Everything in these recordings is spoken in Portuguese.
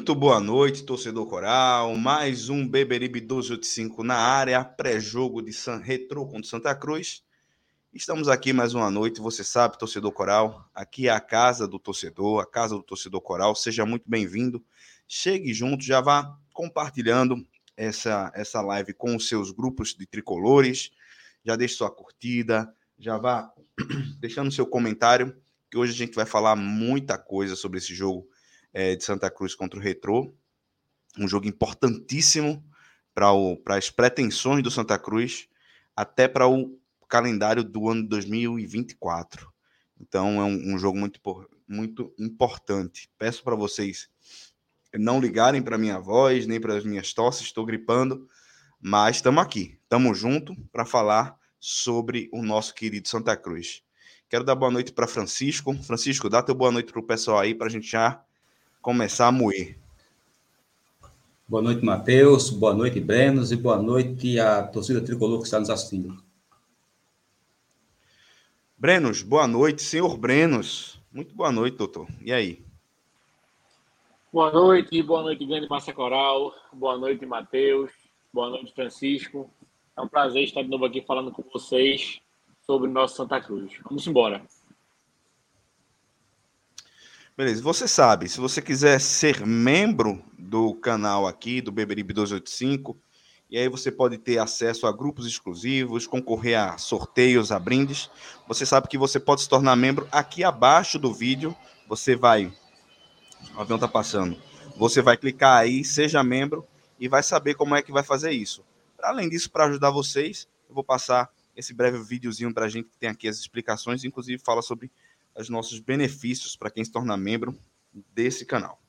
Muito boa noite, torcedor coral. Mais um Beberibe 1285 na área, pré-jogo de San Retro contra Santa Cruz. Estamos aqui mais uma noite, você sabe, torcedor coral. Aqui é a casa do torcedor, a casa do torcedor coral. Seja muito bem-vindo. Chegue junto, já vá compartilhando essa, essa live com os seus grupos de tricolores. Já deixe sua curtida, já vá deixando seu comentário, que hoje a gente vai falar muita coisa sobre esse jogo é, de Santa Cruz contra o Retrô. Um jogo importantíssimo para as pretensões do Santa Cruz, até para o calendário do ano 2024. Então é um, um jogo muito, muito importante. Peço para vocês não ligarem para minha voz, nem para as minhas tosses, estou gripando, mas estamos aqui, estamos junto para falar sobre o nosso querido Santa Cruz. Quero dar boa noite para Francisco. Francisco, dá teu boa noite para o pessoal aí, para a gente já começar a moer. Boa noite, Matheus. Boa noite, Brenos. E boa noite à torcida tricolor que está nos assistindo. Brenos, boa noite. Senhor Brenos, muito boa noite, doutor. E aí? Boa noite, boa noite, grande massa coral. Boa noite, Matheus. Boa noite, Francisco. É um prazer estar de novo aqui falando com vocês sobre o nosso Santa Cruz. Vamos embora. Beleza, você sabe, se você quiser ser membro do canal aqui, do Beberibe 285, e aí você pode ter acesso a grupos exclusivos, concorrer a sorteios, a brindes. Você sabe que você pode se tornar membro aqui abaixo do vídeo. Você vai. O avião tá passando. Você vai clicar aí, seja membro, e vai saber como é que vai fazer isso. Além disso, para ajudar vocês, eu vou passar esse breve videozinho para a gente que tem aqui as explicações, inclusive fala sobre os nossos benefícios para quem se torna membro desse canal.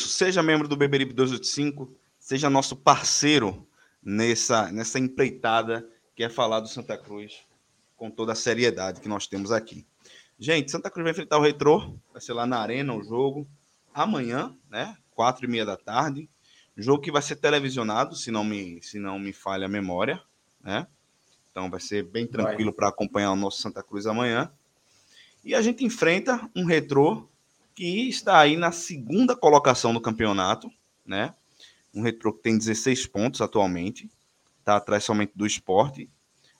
Isso. Seja membro do Beberibe 285, seja nosso parceiro nessa, nessa empreitada que é falar do Santa Cruz com toda a seriedade que nós temos aqui. Gente, Santa Cruz vai enfrentar o Retrô, vai ser lá na Arena o jogo, amanhã, né? Quatro e meia da tarde. Jogo que vai ser televisionado, se não me, se não me falha a memória, né? Então vai ser bem tranquilo para acompanhar o nosso Santa Cruz amanhã. E a gente enfrenta um retrô que está aí na segunda colocação do campeonato, né? Um Retro que tem 16 pontos atualmente, está atrás somente do esporte,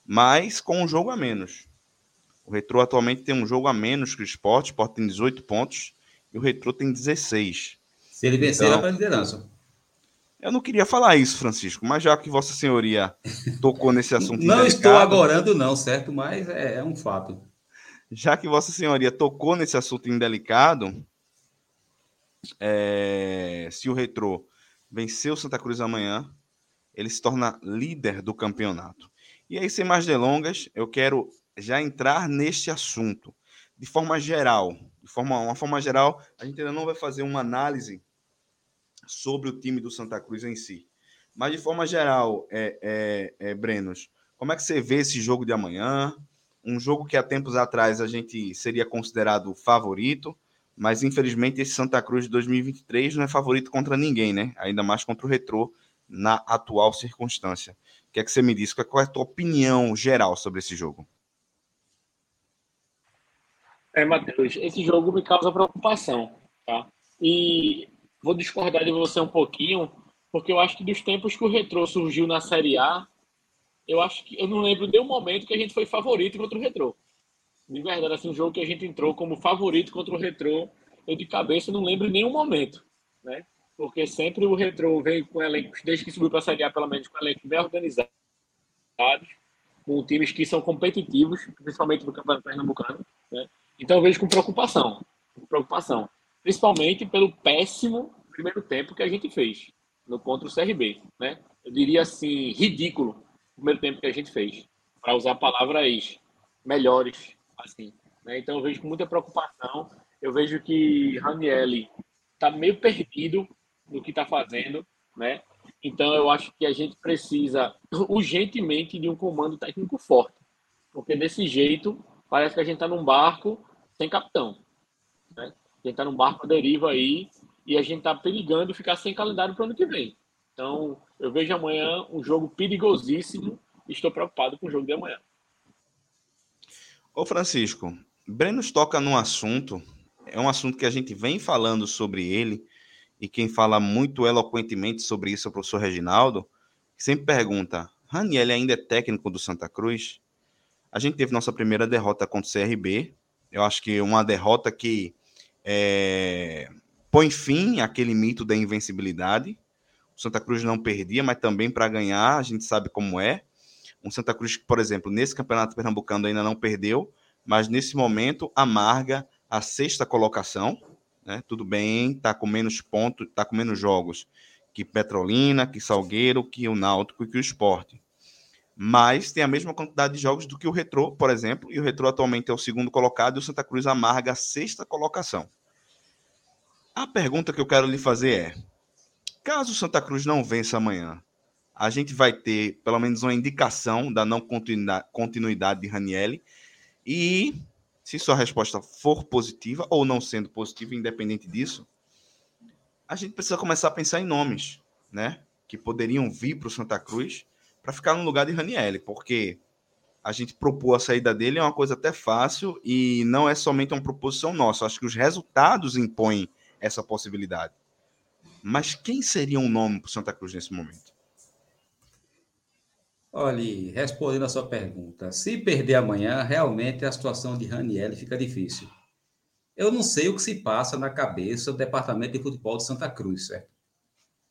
mas com um jogo a menos. O Retro atualmente tem um jogo a menos que o esporte, o esporte tem 18 pontos e o Retro tem 16. Se ele vencer, então, vai para a liderança. Eu não queria falar isso, Francisco, mas já que Vossa Senhoria tocou nesse assunto. não estou agorando, não, certo? Mas é, é, um fato. Já que Vossa Senhoria tocou nesse assunto indelicado, é, se o Retrô vencer o Santa Cruz amanhã, ele se torna líder do campeonato. E aí, sem mais delongas, eu quero já entrar neste assunto. De forma geral, de forma, uma forma geral, a gente ainda não vai fazer uma análise sobre o time do Santa Cruz em si. Mas de forma geral, é, é, é, Brenos, como é que você vê esse jogo de amanhã? Um jogo que há tempos atrás a gente seria considerado favorito, mas infelizmente esse Santa Cruz de 2023 não é favorito contra ninguém, né? Ainda mais contra o Retrô na atual circunstância. O que é que você me diz? Qual é a tua opinião geral sobre esse jogo? É, Matheus, esse jogo me causa preocupação, tá? E vou discordar de você um pouquinho, porque eu acho que dos tempos que o Retrô surgiu na Série A, eu acho que eu não lembro nenhum momento que a gente foi favorito contra o Retrô. De verdade, assim, um jogo que a gente entrou como favorito contra o Retrô, eu de cabeça não lembro nenhum momento, né? Porque sempre o Retrô vem com elencos, desde que subiu para a Série A, pelo menos, com elencos bem organizados, com times que são competitivos, principalmente no Campeonato Pernambucano, né? Então eu vejo com preocupação, com preocupação principalmente pelo péssimo primeiro tempo que a gente fez no contra o CRB, né? Eu diria assim, ridículo o primeiro tempo que a gente fez, para usar palavras melhores, assim. Né? Então eu vejo com muita preocupação, eu vejo que Ranielli está meio perdido no que está fazendo, né? Então eu acho que a gente precisa urgentemente de um comando técnico forte, porque desse jeito parece que a gente está num barco sem capitão. Né? A gente está num barco à deriva aí e a gente está perigando ficar sem calendário para o ano que vem. Então, eu vejo amanhã um jogo perigosíssimo e estou preocupado com o jogo de amanhã. Ô Francisco, Brenos toca num assunto, é um assunto que a gente vem falando sobre ele, e quem fala muito eloquentemente sobre isso é o professor Reginaldo, que sempre pergunta: Raniel ainda é técnico do Santa Cruz? A gente teve nossa primeira derrota contra o CRB. Eu acho que uma derrota que é, põe fim àquele mito da invencibilidade. O Santa Cruz não perdia, mas também para ganhar, a gente sabe como é. Um Santa Cruz que, por exemplo, nesse campeonato pernambucano ainda não perdeu, mas nesse momento amarga a sexta colocação. Né? Tudo bem, está com menos pontos, está com menos jogos que Petrolina, que Salgueiro, que o Náutico e que o Esporte. Mas tem a mesma quantidade de jogos do que o Retrô, por exemplo, e o Retrô atualmente é o segundo colocado e o Santa Cruz amarga a sexta colocação. A pergunta que eu quero lhe fazer é: caso o Santa Cruz não vença amanhã, a gente vai ter pelo menos uma indicação da não continuidade de Ranielli. E se sua resposta for positiva ou não sendo positiva, independente disso, a gente precisa começar a pensar em nomes, né? Que poderiam vir para o Santa Cruz para ficar no lugar de Ranielli, porque a gente propor a saída dele é uma coisa até fácil e não é somente uma proposição nossa. Acho que os resultados impõem essa possibilidade. Mas quem seria um nome para Santa Cruz nesse momento? Olha, respondendo a sua pergunta, se perder amanhã, realmente a situação de Raniel fica difícil. Eu não sei o que se passa na cabeça do departamento de futebol de Santa Cruz, certo?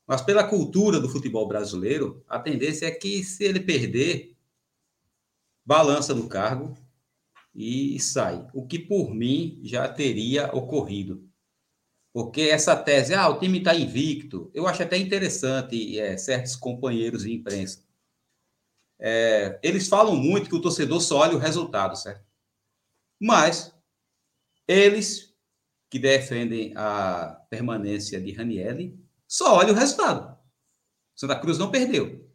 Mas pela cultura do futebol brasileiro, a tendência é que se ele perder, balança no cargo e sai. O que por mim já teria ocorrido. Porque essa tese, ah, o time está invicto, eu acho até interessante é, certos companheiros de imprensa. É, eles falam muito que o torcedor só olha o resultado, certo? Mas eles que defendem a permanência de Ranielli só olham o resultado. Santa Cruz não perdeu.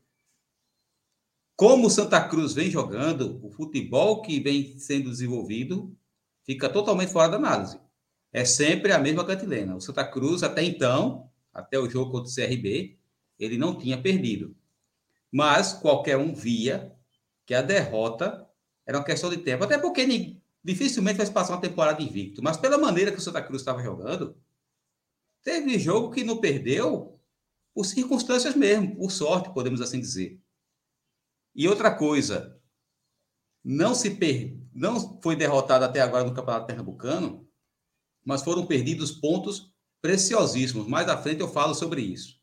Como Santa Cruz vem jogando, o futebol que vem sendo desenvolvido fica totalmente fora da análise é sempre a mesma cantilena. O Santa Cruz, até então, até o jogo contra o CRB, ele não tinha perdido. Mas qualquer um via que a derrota era uma questão de tempo. Até porque dificilmente vai passar uma temporada invicto. Mas pela maneira que o Santa Cruz estava jogando, teve jogo que não perdeu por circunstâncias mesmo, por sorte, podemos assim dizer. E outra coisa, não se per... não foi derrotado até agora no Campeonato Pernambucano mas foram perdidos pontos preciosíssimos. Mais à frente eu falo sobre isso.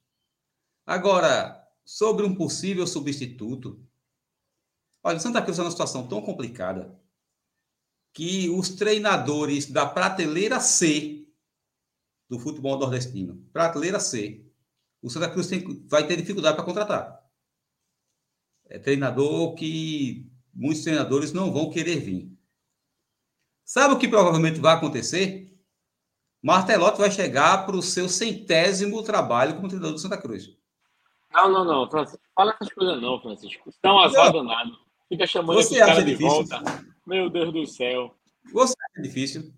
Agora, sobre um possível substituto, olha, Santa Cruz é uma situação tão complicada que os treinadores da prateleira C do futebol nordestino, prateleira C, o Santa Cruz tem, vai ter dificuldade para contratar. É treinador que muitos treinadores não vão querer vir. Sabe o que provavelmente vai acontecer? Martelotti vai chegar para o seu centésimo trabalho como treinador do Santa Cruz. Não, não, não. Francisco, fala essas coisas não, Francisco. Você é um azar danado. Fica chamando Você esse cara de difícil? volta. Meu Deus do céu. Você acha difícil?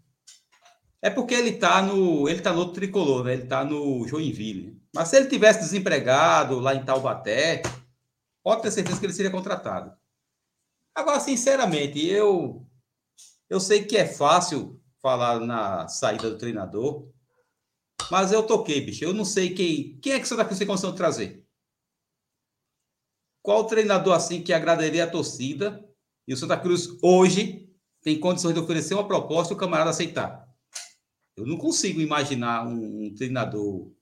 É porque ele está no, ele tá no outro tricolor, né? Ele está no Joinville. Mas se ele tivesse desempregado lá em Taubaté, pode ter certeza que ele seria contratado. Agora, sinceramente, eu eu sei que é fácil falar na saída do treinador, mas eu toquei, bicho. Eu não sei quem, quem é que o Santa Cruz tem condição de trazer. Qual treinador assim que agradaria a torcida e o Santa Cruz hoje tem condições de oferecer uma proposta e o camarada aceitar? Eu não consigo imaginar um, um treinador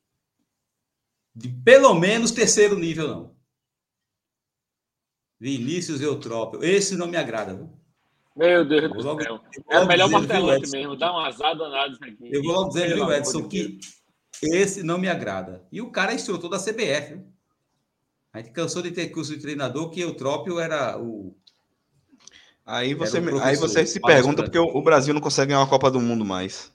de pelo menos terceiro nível, não. Vinícius Eutrópio. Esse não me agrada. Viu? Meu Deus Eu do logo- céu. É melhor Edson? mesmo. Dá um azar danado isso aqui. Eu vou logo dizer, viu, Edson, que esse não me agrada. E o cara é instrutor da CBF. viu? A gente cansou de ter curso de treinador que Eutrópio era o. Aí você, Era o aí você se pergunta porque o Brasil não consegue ganhar uma Copa do Mundo mais.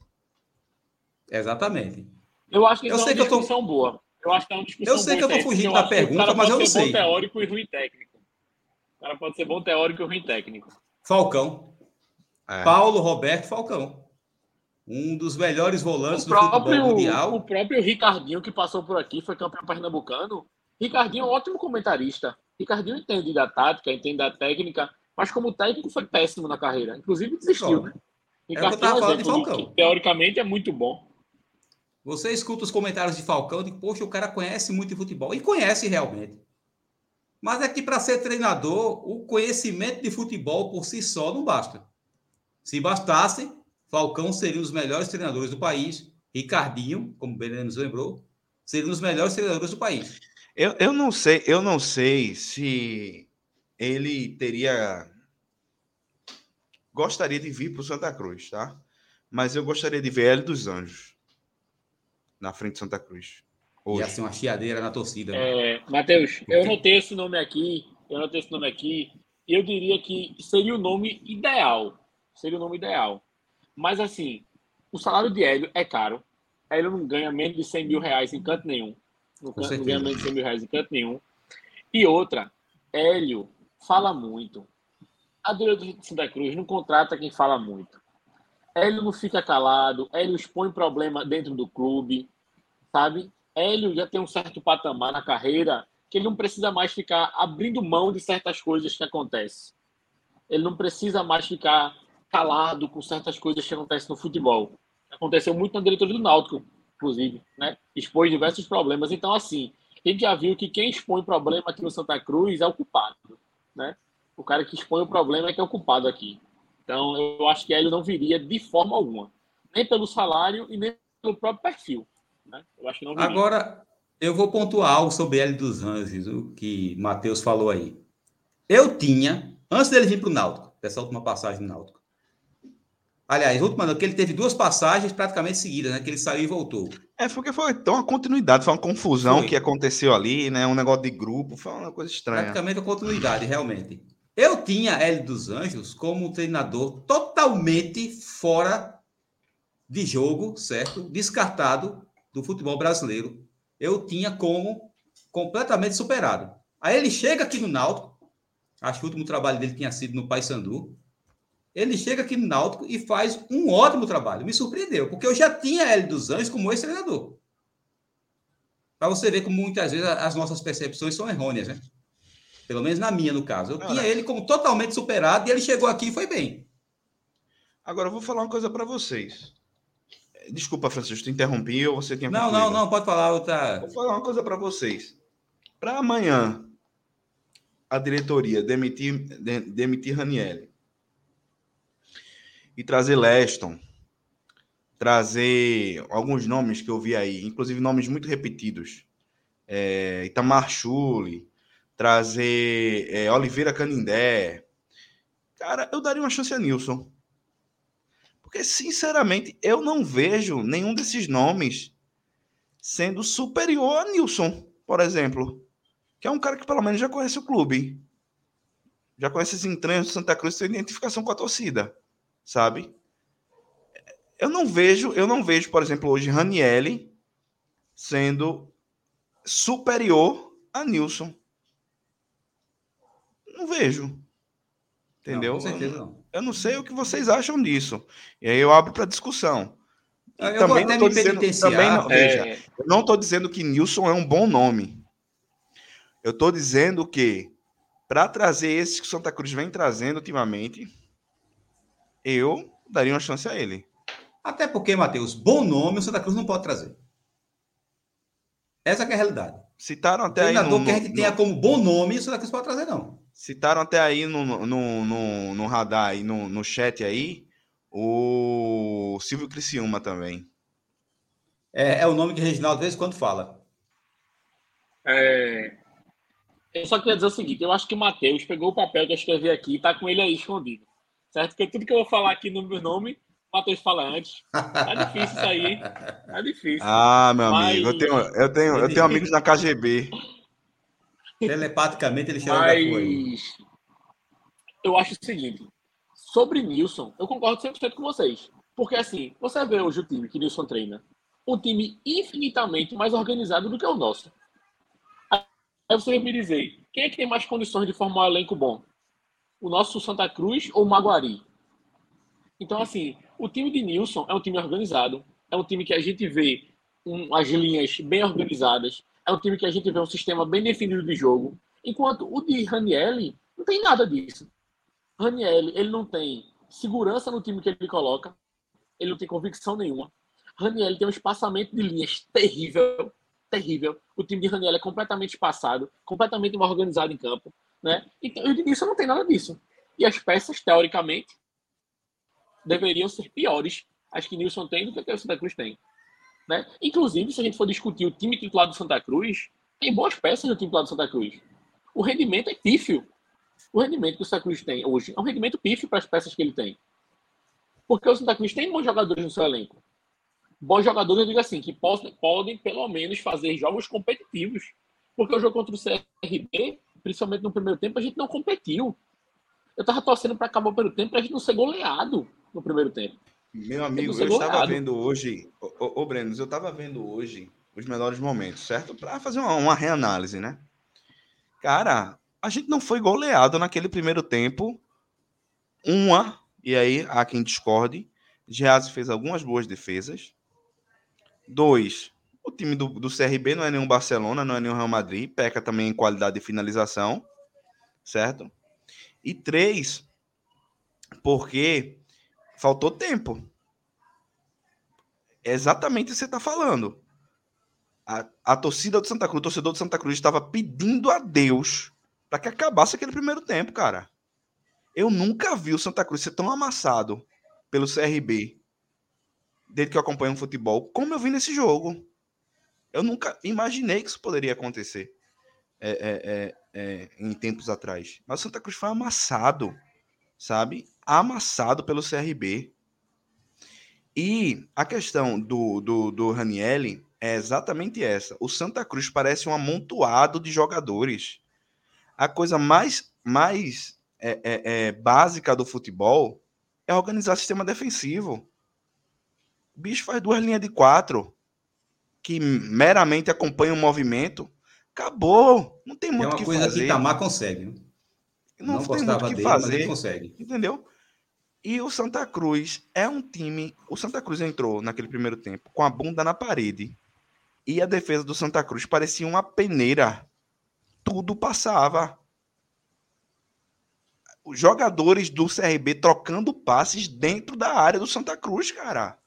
Exatamente. Eu acho que Eu isso sei é que uma eu tô- discussão boa. Eu acho que é uma discussão Eu sei boa que eu tô isso aí, fugindo porque da acho que o pergunta, cara mas pode eu não ser sei. bom teórico e ruim técnico. O cara pode ser bom teórico e ruim técnico. Falcão. É. Paulo Roberto Falcão. Um dos melhores volantes O do futebol próprio, o mundial. próprio Ricardinho, que passou por aqui, foi campeão pernambucano. Ricardinho é um ótimo comentarista. Ricardinho entende da tática, entende da técnica, mas como técnico foi péssimo na carreira. Inclusive desistiu, né? é o que eu tava um falando de exemplo Falcão. que, teoricamente é muito bom. Você escuta os comentários de Falcão de, poxa, o cara conhece muito de futebol. E conhece realmente. Mas é que para ser treinador, o conhecimento de futebol por si só não basta. Se bastasse, Falcão seria um dos melhores treinadores do país. Ricardinho, como o Benê nos lembrou, seria um dos melhores treinadores do país. Eu, eu não sei, eu não sei se ele teria gostaria de vir para o Santa Cruz, tá? Mas eu gostaria de ver Hélio dos Anjos na frente de Santa Cruz. Hoje. Ia ser uma chiadeira na torcida. né? É, Matheus, eu notei esse nome aqui, eu notei esse nome aqui, eu diria que seria o nome ideal. Seria o nome ideal. Mas assim, o salário de Hélio é caro. Hélio não ganha menos de 100 mil reais em canto nenhum. Não, Com não ganha menos de 100 mil reais em canto nenhum. E outra, Hélio fala muito. A diretora de Santa Cruz não contrata quem fala muito. Hélio não fica calado, Hélio expõe problema dentro do clube, sabe? Hélio já tem um certo patamar na carreira que ele não precisa mais ficar abrindo mão de certas coisas que acontecem. Ele não precisa mais ficar calado com certas coisas que acontecem no futebol. Aconteceu muito na diretoria do Náutico, inclusive, né? Expôs diversos problemas. Então, assim, a gente já viu que quem expõe problema aqui no Santa Cruz é o culpado, né? O cara que expõe o problema é que é o culpado aqui. Então, eu acho que Hélio não viria de forma alguma. Nem pelo salário e nem pelo próprio perfil. Né? Eu acho que não viria. Agora, eu vou pontuar algo sobre Hélio dos Anjos, o que Matheus falou aí. Eu tinha, antes dele vir para o Náutico, dessa última passagem no Náutico. Aliás, última não, que ele teve duas passagens praticamente seguidas, né? Que ele saiu e voltou. É, porque foi tão uma continuidade, foi uma confusão Foi. que aconteceu ali, né? Um negócio de grupo, foi uma coisa estranha. Praticamente a continuidade, realmente. Eu tinha Hélio dos Anjos como um treinador totalmente fora de jogo, certo? Descartado do futebol brasileiro. Eu tinha como completamente superado. Aí ele chega aqui no Náutico, acho que o último trabalho dele tinha sido no Paysandu. Ele chega aqui no Náutico e faz um ótimo trabalho. Me surpreendeu, porque eu já tinha Hélio dos Anjos como ex-treinador. Para você ver como muitas vezes as nossas percepções são errôneas, né? Pelo menos na minha, no caso. Eu tinha ele como totalmente superado e ele chegou aqui e foi bem. Agora eu vou falar uma coisa para vocês. Desculpa, Francisco, te interrompi ou você tinha Não, não, não, pode falar outra. Vou falar uma coisa para vocês. Para amanhã, a diretoria demitir, de- demitir Ranielli e trazer Leston, trazer alguns nomes que eu vi aí, inclusive nomes muito repetidos. é, Itamar Chuli, trazer é, Oliveira Canindé. Cara, eu daria uma chance a Nilson. Porque, sinceramente, eu não vejo nenhum desses nomes sendo superior a Nilson, por exemplo. Que é um cara que pelo menos já conhece o clube. Já conhece os entranhos do Santa Cruz, tem identificação com a torcida, sabe? Eu não vejo, eu não vejo, por exemplo, hoje Ranielli sendo superior a Nilson. Não vejo. Entendeu? Não, com certeza não. Eu não sei o que vocês acham disso. E aí eu abro para discussão. Eu também não estou dizendo, também não, é... veja, eu não estou dizendo que Nilson é um bom nome. Eu estou dizendo que para trazer esse que o Santa Cruz vem trazendo ultimamente, eu daria uma chance a ele. Até porque, Matheus, bom nome o Santa Cruz não pode trazer. Essa é a realidade. Citaram até o aí. No, que a gente no... tenha como bom nome, o Santa Cruz pode trazer, não. Citaram até aí no, no, no, no radar e no, no chat aí o Silvio Criciúma também. É, é o nome que o Reginaldo de vez quando fala. É... Eu só queria dizer o seguinte: eu acho que o Matheus pegou o papel que eu escrevi aqui e tá com ele aí escondido. Certo? Porque tudo que eu vou falar aqui no meu nome, o Matheus fala antes. Tá difícil isso aí, hein? Tá difícil. Ah, meu Mas... amigo, eu tenho, eu tenho, eu tenho amigos na KGB. Telepaticamente ele chama Mas... Eu acho o seguinte: sobre Nilson, eu concordo 100% com vocês. Porque assim, você vê hoje o time que Nilson treina, um time infinitamente mais organizado do que o nosso. Aí você vai me dizer, quem é que tem mais condições de formar um elenco bom? O nosso Santa Cruz ou Maguari? Então, assim, o time de Nilson é um time organizado, é um time que a gente vê um, as linhas bem organizadas, é um time que a gente vê um sistema bem definido de jogo, enquanto o de Ranielli não tem nada disso. Ranielli, ele não tem segurança no time que ele coloca, ele não tem convicção nenhuma. Ranielli tem um espaçamento de linhas terrível, terrível. O time de Ranielli é completamente espaçado, completamente mal organizado em campo, né? Então, o Denilson não tem nada disso. E as peças, teoricamente, deveriam ser piores as que Nilson tem do que o Santa Cruz tem. Né? Inclusive, se a gente for discutir o time titular do Santa Cruz, tem boas peças no time titular do Santa Cruz. O rendimento é pífio o rendimento que o Santa Cruz tem hoje é um rendimento pífio para as peças que ele tem. Porque o Santa Cruz tem bons jogadores no seu elenco. Bons jogadores, eu digo assim, que podem, podem pelo menos fazer jogos competitivos. Porque o jogo contra o CRB, principalmente no primeiro tempo, a gente não competiu. Eu tava torcendo para acabar o primeiro tempo para a gente não ser goleado no primeiro tempo. Meu amigo, eu estava vendo hoje, ô, ô, Breno, eu estava vendo hoje os melhores momentos, certo? Para fazer uma, uma reanálise, né? Cara, a gente não foi goleado naquele primeiro tempo. Uma, e aí há quem discorde, Geazi fez algumas boas defesas. Dois, o time do, do CRB não é nenhum Barcelona, não é nenhum Real Madrid, peca também em qualidade de finalização, certo? E três, porque faltou tempo. É exatamente o que você está falando. A, a torcida do Santa Cruz, o torcedor do Santa Cruz estava pedindo a Deus para que acabasse aquele primeiro tempo, cara. Eu nunca vi o Santa Cruz ser tão amassado pelo CRB desde que eu acompanho o futebol, como eu vi nesse jogo. Eu nunca imaginei que isso poderia acontecer é, é, é, é em tempos atrás. Mas o Santa Cruz foi amassado, sabe? Amassado pelo CRB. E a questão do, do, do Ranielli é exatamente essa. O Santa Cruz parece um amontoado de jogadores a coisa mais, mais é, é, básica do futebol é organizar sistema defensivo. O bicho faz duas linhas de quatro que meramente acompanham o movimento. Acabou. Não tem muito o que fazer. É uma coisa que Itamar consegue. Né? Não, não tem muito o que dele, fazer. consegue. Entendeu? E o Santa Cruz é um time. O Santa Cruz entrou naquele primeiro tempo com a bunda na parede. E a defesa do Santa Cruz parecia uma peneira tudo passava. Os jogadores do CRB trocando passes dentro da área do Santa Cruz, cara.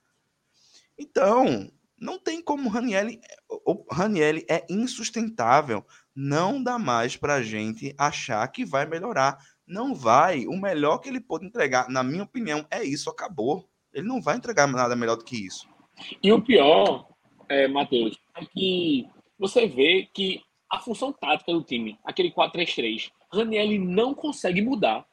Então, não tem como o Ranielli. O Ranielli é insustentável. Não dá mais pra gente achar que vai melhorar. Não vai. O melhor que ele pode entregar, na minha opinião, é isso. Acabou. Ele não vai entregar nada melhor do que isso. E o pior, é, Matheus, é que você vê que a função tática do time, aquele 4-3-3, Raniel não consegue mudar.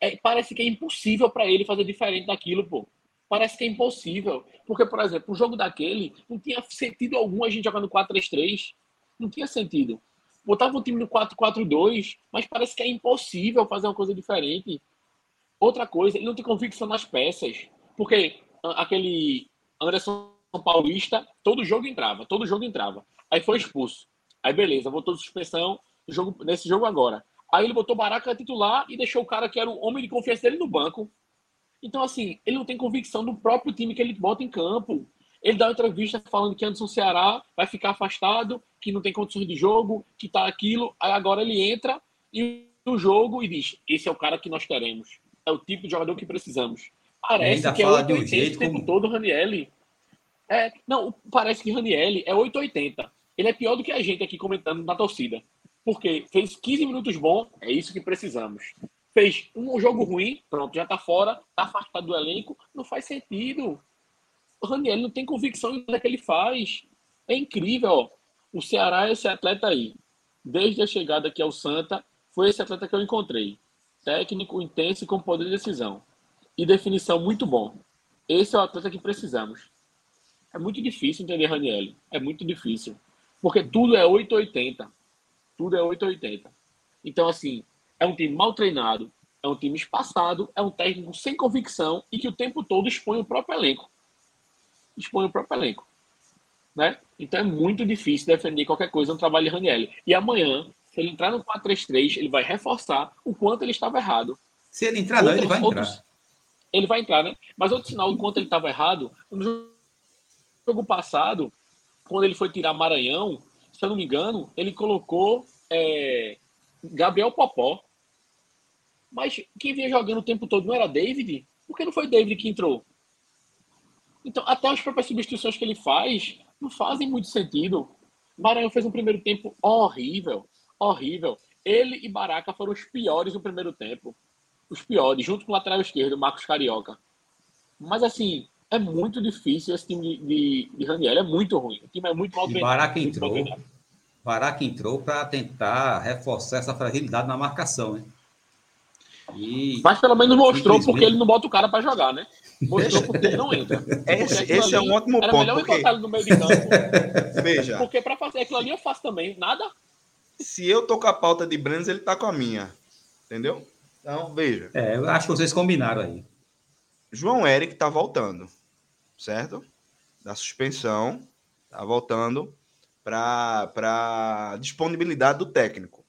É, parece que é impossível para ele fazer diferente daquilo, pô. Parece que é impossível. Porque, por exemplo, o jogo daquele não tinha sentido algum a gente jogar no 4-3-3. Não tinha sentido. Botava o time no 4-4-2, mas parece que é impossível fazer uma coisa diferente. Outra coisa, ele não tem convicção nas peças. Porque aquele Anderson Paulista, todo jogo entrava, todo jogo entrava. Aí foi expulso. Aí beleza, voltou de suspensão jogo, nesse jogo agora. Aí ele botou Baraca titular e deixou o cara que era o homem de confiança dele no banco. Então, assim, ele não tem convicção do próprio time que ele bota em campo. Ele dá uma entrevista falando que Anderson Ceará vai ficar afastado, que não tem condições de jogo, que tá aquilo. Aí agora ele entra e no jogo e diz: esse é o cara que nós queremos. É o tipo de jogador que precisamos. Parece que é 880 um o tempo como... todo, Ranielli. É, não, parece que Ranielli é 880. Ele é pior do que a gente aqui comentando na torcida. Porque fez 15 minutos bom, é isso que precisamos. Fez um jogo ruim, pronto, já tá fora, tá afastado do elenco, não faz sentido. O Raniel não tem convicção em que ele faz. É incrível, ó. O Ceará é esse atleta aí. Desde a chegada aqui ao Santa, foi esse atleta que eu encontrei. Técnico, intenso e com poder de decisão. E definição muito bom. Esse é o atleta que precisamos. É muito difícil entender Raniel. É muito difícil. Porque tudo é 880. Tudo é 880. Então, assim, é um time mal treinado, é um time espaçado, é um técnico sem convicção e que o tempo todo expõe o próprio elenco. Expõe o próprio elenco. Né? Então é muito difícil defender qualquer coisa no trabalho de Raniel. E amanhã, se ele entrar no 4-3-3, ele vai reforçar o quanto ele estava errado. Se ele entrar, não, ele vai outros, entrar. Ele vai entrar, né? Mas outro sinal do quanto ele estava errado, no jogo passado, quando ele foi tirar Maranhão, se eu não me engano, ele colocou é, Gabriel Popó. Mas quem vinha jogando o tempo todo não era David? Por que não foi David que entrou? Então, até as próprias substituições que ele faz não fazem muito sentido. Maranhão fez um primeiro tempo horrível, horrível. Ele e Baraca foram os piores no primeiro tempo. Os piores, junto com o lateral esquerdo, Marcos Carioca. Mas assim, é muito difícil esse time de, de, de Raniel, é muito ruim. O time é muito mal treinado. Baraca entrou, Baraca entrou para tentar reforçar essa fragilidade na marcação, né? E, Mas pelo menos mostrou porque ele não bota o cara para jogar, né? Mostrou porque ele não entra. Esse, esse é um ótimo era ponto. Era melhor porque... ele no meio de campo. Veja. Porque para fazer aquilo ali eu faço também. Nada. Se eu tô com a pauta de Brands, ele tá com a minha. Entendeu? Então, veja. É, eu acho que vocês combinaram aí. João Eric tá voltando certo? Da suspensão, tá voltando para disponibilidade do técnico.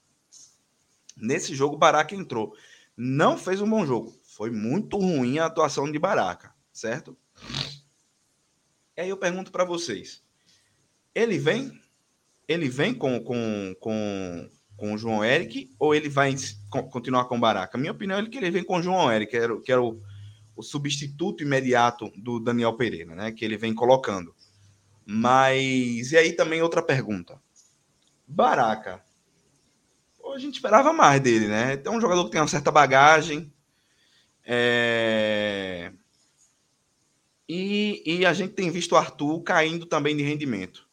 Nesse jogo, Baraca entrou. Não fez um bom jogo. Foi muito ruim a atuação de Baraca, certo? E aí eu pergunto para vocês: ele vem? Ele vem com, com, com, com o João Eric ou ele vai continuar com o Baraca? Minha opinião é que ele vem com o João Eric, que era, que era o o substituto imediato do Daniel Pereira, né? Que ele vem colocando. Mas e aí também outra pergunta. Baraca. A gente esperava mais dele, né? É um jogador que tem uma certa bagagem. É... E, e a gente tem visto o Arthur caindo também de rendimento.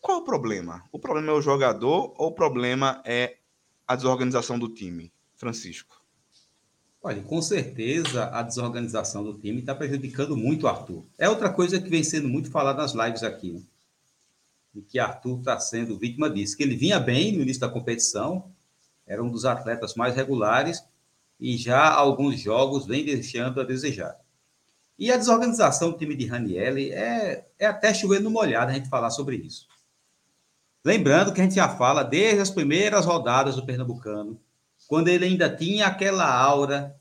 Qual o problema? O problema é o jogador ou o problema é a desorganização do time, Francisco? Olha, com certeza a desorganização do time está prejudicando muito o Arthur. É outra coisa que vem sendo muito falada nas lives aqui, né? Que Arthur está sendo vítima disso. Que ele vinha bem no início da competição, era um dos atletas mais regulares, e já alguns jogos vem deixando a desejar. E a desorganização do time de Ranielli é, é até chover no molhado a gente falar sobre isso. Lembrando que a gente já fala desde as primeiras rodadas do Pernambucano, quando ele ainda tinha aquela aura,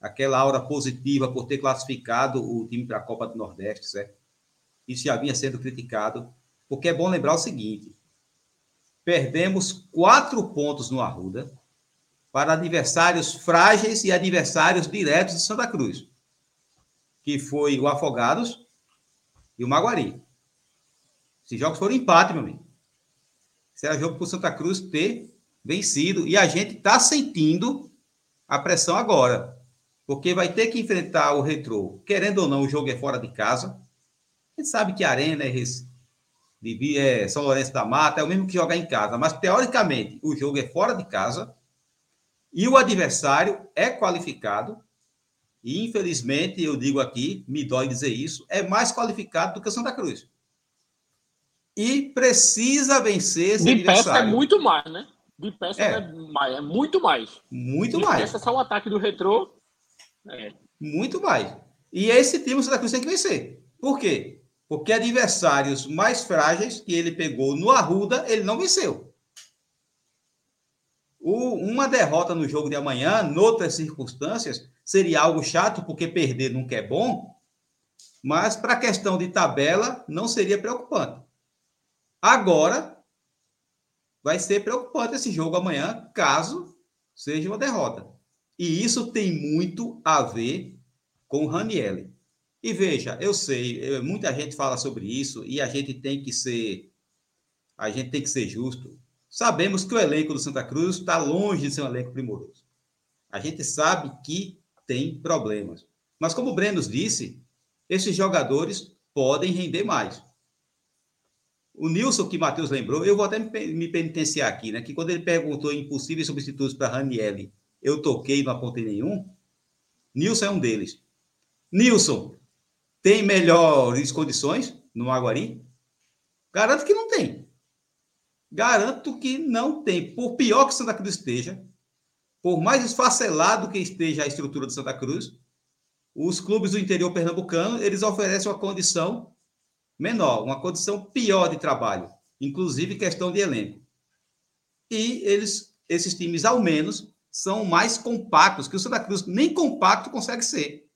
aquela aura positiva por ter classificado o time para a Copa do Nordeste, certo? Isso já vinha sendo criticado, porque é bom lembrar o seguinte: perdemos quatro pontos no Arruda para adversários frágeis e adversários diretos de Santa Cruz, que foi o Afogados e o Maguari. Esses jogos foram empate, meu amigo. Era jogo para o Santa Cruz ter vencido e a gente está sentindo a pressão agora, porque vai ter que enfrentar o retrô. Querendo ou não, o jogo é fora de casa. A gente sabe que a Arena é, de é, São Lourenço da Mata, é o mesmo que jogar em casa. Mas, teoricamente, o jogo é fora de casa e o adversário é qualificado. E, infelizmente, eu digo aqui, me dói dizer isso, é mais qualificado do que o Santa Cruz. E precisa vencer esse de adversário. peça é muito mais, né? De peça é, é, mais, é muito mais. Muito de mais. Peça só o ataque do retrô. É. Muito mais. E esse time o Santa Cruz tem que vencer. Por quê? Porque adversários mais frágeis que ele pegou no Arruda, ele não venceu. O, uma derrota no jogo de amanhã, noutras circunstâncias, seria algo chato, porque perder nunca é bom, mas para a questão de tabela, não seria preocupante. Agora, vai ser preocupante esse jogo amanhã, caso seja uma derrota. E isso tem muito a ver com o Ranielli. E veja, eu sei, muita gente fala sobre isso e a gente tem que ser a gente tem que ser justo. Sabemos que o elenco do Santa Cruz está longe de ser um elenco primoroso. A gente sabe que tem problemas. Mas como o Breno disse, esses jogadores podem render mais. O Nilson, que Matheus lembrou, eu vou até me penitenciar aqui, né? Que quando ele perguntou em possíveis substitutos para Ranielli, eu toquei não apontei nenhum. Nilson é um deles. Nilson, tem melhores condições no Maguari? Garanto que não tem. Garanto que não tem. Por pior que Santa Cruz esteja, por mais esfacelado que esteja a estrutura do Santa Cruz, os clubes do interior pernambucano, eles oferecem uma condição menor, uma condição pior de trabalho, inclusive questão de elenco. E eles, esses times, ao menos, são mais compactos, que o Santa Cruz nem compacto consegue ser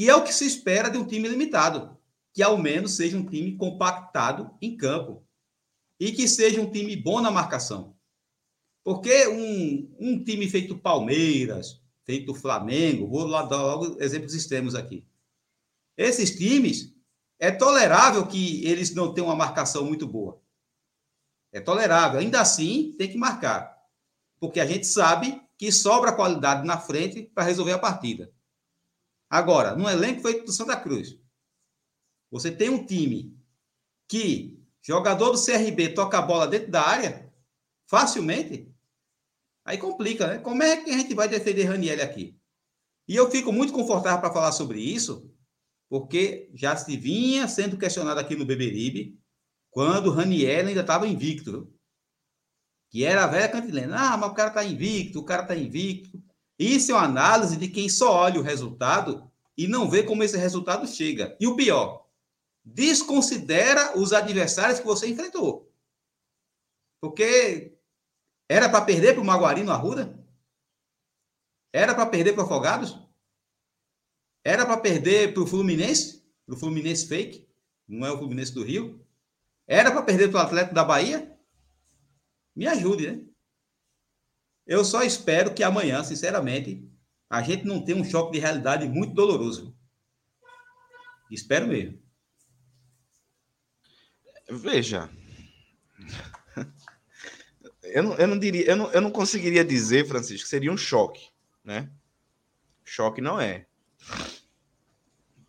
que é o que se espera de um time limitado, que ao menos seja um time compactado em campo e que seja um time bom na marcação. Porque um, um time feito Palmeiras, feito Flamengo, vou lá dar logo exemplos extremos aqui. Esses times, é tolerável que eles não tenham uma marcação muito boa. É tolerável. Ainda assim, tem que marcar. Porque a gente sabe que sobra qualidade na frente para resolver a partida. Agora, no elenco feito do Santa Cruz, você tem um time que jogador do CRB toca a bola dentro da área facilmente, aí complica, né? Como é que a gente vai defender Raniel aqui? E eu fico muito confortável para falar sobre isso, porque já se vinha sendo questionado aqui no Beberibe, quando Raniel ainda estava invicto, que era a velha cantilena. Ah, mas o cara está invicto, o cara está invicto. Isso é uma análise de quem só olha o resultado e não vê como esse resultado chega. E o pior, desconsidera os adversários que você enfrentou. Porque era para perder para o Maguari no Arruda? Era para perder para o Afogados? Era para perder para o Fluminense? Para o Fluminense fake? Não é o Fluminense do Rio? Era para perder para o Atlético da Bahia? Me ajude, né? Eu só espero que amanhã, sinceramente, a gente não tenha um choque de realidade muito doloroso. Espero mesmo. Veja. Eu não, eu não diria, eu não, eu não conseguiria dizer, Francisco, seria um choque, né? Choque não é.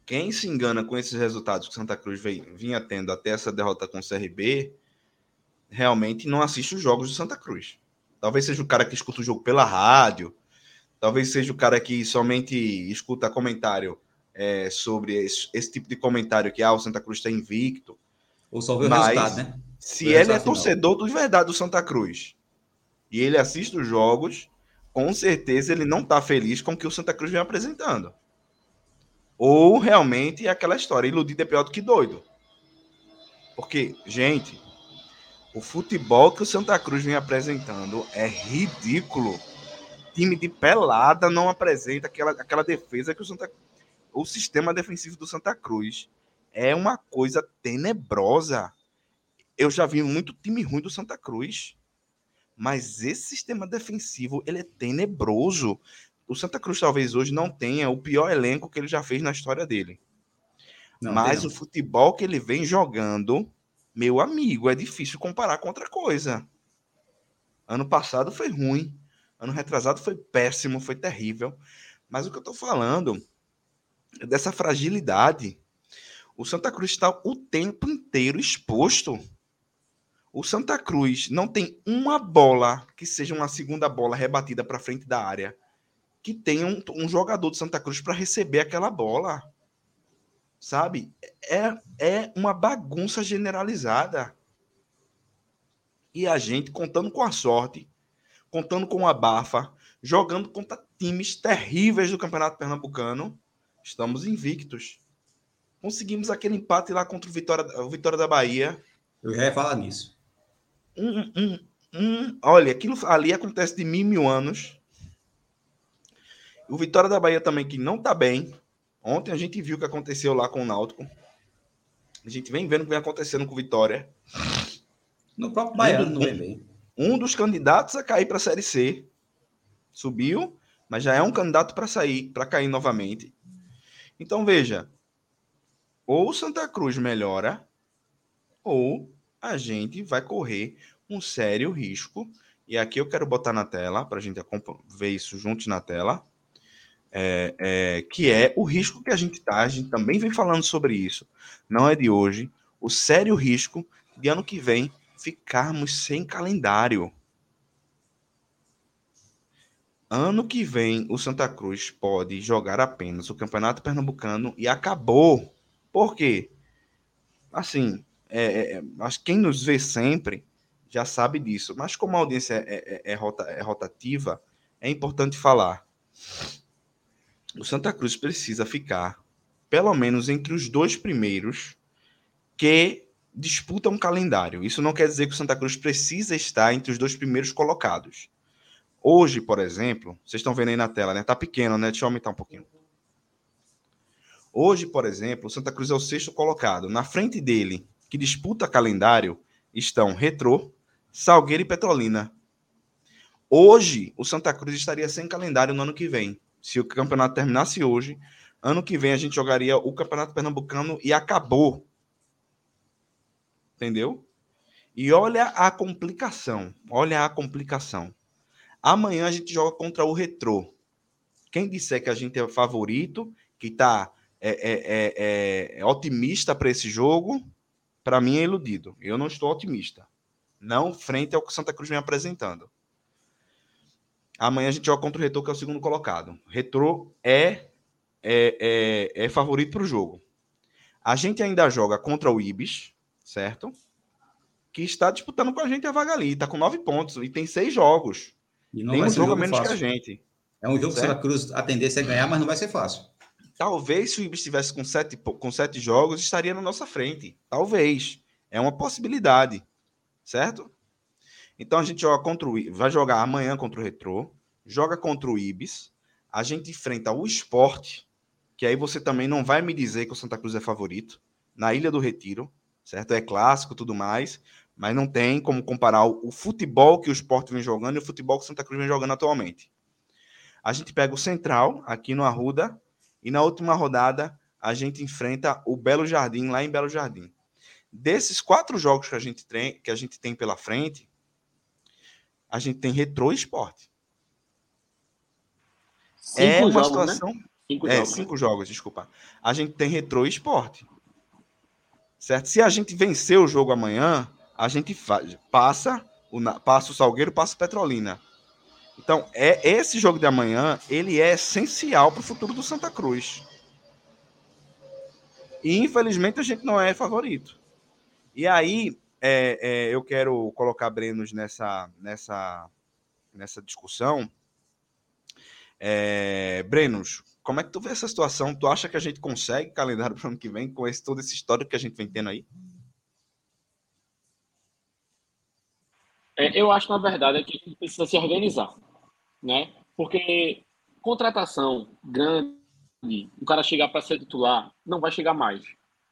Quem se engana com esses resultados que Santa Cruz vinha tendo até essa derrota com o CRB, realmente não assiste os jogos do Santa Cruz. Talvez seja o cara que escuta o jogo pela rádio, talvez seja o cara que somente escuta comentário é, sobre esse, esse, tipo de comentário que ah, o Santa Cruz está invicto. Ou só vê o resultado, né? Se ele é torcedor do verdade do Santa Cruz e ele assiste os jogos, com certeza ele não está feliz com o que o Santa Cruz vem apresentando. Ou realmente é aquela história, iludido é pior do que doido. Porque, gente, o futebol que o Santa Cruz vem apresentando é ridículo. Time de pelada não apresenta aquela, aquela defesa que o Santa o sistema defensivo do Santa Cruz é uma coisa tenebrosa. Eu já vi muito time ruim do Santa Cruz, mas esse sistema defensivo ele é tenebroso. O Santa Cruz talvez hoje não tenha o pior elenco que ele já fez na história dele. Não, mas o futebol que ele vem jogando meu amigo, é difícil comparar com outra coisa. Ano passado foi ruim, ano retrasado foi péssimo, foi terrível. Mas o que eu tô falando é dessa fragilidade. O Santa Cruz está o tempo inteiro exposto. O Santa Cruz não tem uma bola que seja uma segunda bola rebatida para frente da área que tenha um, um jogador do Santa Cruz para receber aquela bola. Sabe? É, é uma bagunça generalizada. E a gente contando com a sorte, contando com a bafa, jogando contra times terríveis do Campeonato Pernambucano, estamos invictos. Conseguimos aquele empate lá contra o Vitória, o Vitória da Bahia. Eu já ia falar nisso. Um, um, um, olha, aquilo ali acontece de mil mil anos. O Vitória da Bahia também, que não tá bem. Ontem a gente viu o que aconteceu lá com o Náutico. A gente vem vendo o que vem acontecendo com o Vitória. No próprio Baiano um, vem bem. Um dos candidatos a cair para a Série C. Subiu, mas já é um candidato para sair, para cair novamente. Então veja, ou Santa Cruz melhora, ou a gente vai correr um sério risco. E aqui eu quero botar na tela, para a gente ver isso juntos na tela, é, é, que é o risco que a gente está. A gente também vem falando sobre isso, não é de hoje. O sério risco de ano que vem ficarmos sem calendário. Ano que vem, o Santa Cruz pode jogar apenas o Campeonato Pernambucano e acabou. Por quê? Assim, é, é, é acho que quem nos vê sempre já sabe disso, mas como a audiência é, é, rota, é rotativa, é importante falar. O Santa Cruz precisa ficar, pelo menos, entre os dois primeiros que disputam um calendário. Isso não quer dizer que o Santa Cruz precisa estar entre os dois primeiros colocados. Hoje, por exemplo, vocês estão vendo aí na tela, né? Tá pequeno, né? Deixa eu aumentar um pouquinho. Hoje, por exemplo, o Santa Cruz é o sexto colocado. Na frente dele, que disputa calendário, estão Retrô, Salgueiro e Petrolina. Hoje, o Santa Cruz estaria sem calendário no ano que vem. Se o campeonato terminasse hoje, ano que vem a gente jogaria o Campeonato Pernambucano e acabou. Entendeu? E olha a complicação. Olha a complicação. Amanhã a gente joga contra o Retrô. Quem disser que a gente é favorito, que está é, é, é, é, otimista para esse jogo, para mim é iludido. Eu não estou otimista. Não frente ao que Santa Cruz vem apresentando. Amanhã a gente joga contra o Retrô, que é o segundo colocado. Retrô é, é, é, é favorito para o jogo. A gente ainda joga contra o Ibis, certo? Que está disputando com a gente a vaga ali. Está com nove pontos e tem seis jogos. E não tem um jogo, jogo menos fácil. que a gente. É um jogo certo? que Santa Cruz a tendência é ganhar, mas não vai ser fácil. Talvez se o Ibis estivesse com sete, com sete jogos, estaria na nossa frente. Talvez. É uma possibilidade. Certo? Então a gente joga contra o vai jogar amanhã contra o Retrô, joga contra o Ibis, a gente enfrenta o Esporte, que aí você também não vai me dizer que o Santa Cruz é favorito, na Ilha do Retiro, certo? É clássico, tudo mais, mas não tem como comparar o, futebol que o Esporte vem jogando e o futebol que o Santa Cruz vem jogando atualmente. A gente pega o Central, aqui no Arruda, e na última rodada a gente enfrenta o Belo Jardim, lá em Belo Jardim. Desses quatro jogos que a gente tem, que a gente tem pela frente, a gente tem retrô esporte. Cinco é uma jogos, né? situação. Né? Cinco é, jogos. cinco jogos, desculpa. A gente tem retrô esporte. Certo? Se a gente vencer o jogo amanhã, a gente faz, passa, o, passa o Salgueiro, passa o Petrolina. Então, é esse jogo de amanhã, ele é essencial para o futuro do Santa Cruz. E infelizmente a gente não é favorito. E aí, é, é, eu quero colocar Brenos nessa, nessa, nessa discussão. É, Brenos, como é que tu vê essa situação? Tu acha que a gente consegue calendário para o ano que vem com esse, todo esse histórico que a gente vem tendo aí? É, eu acho, na verdade, que a gente precisa se organizar, né? Porque contratação grande, o cara chegar para ser titular, não vai chegar mais.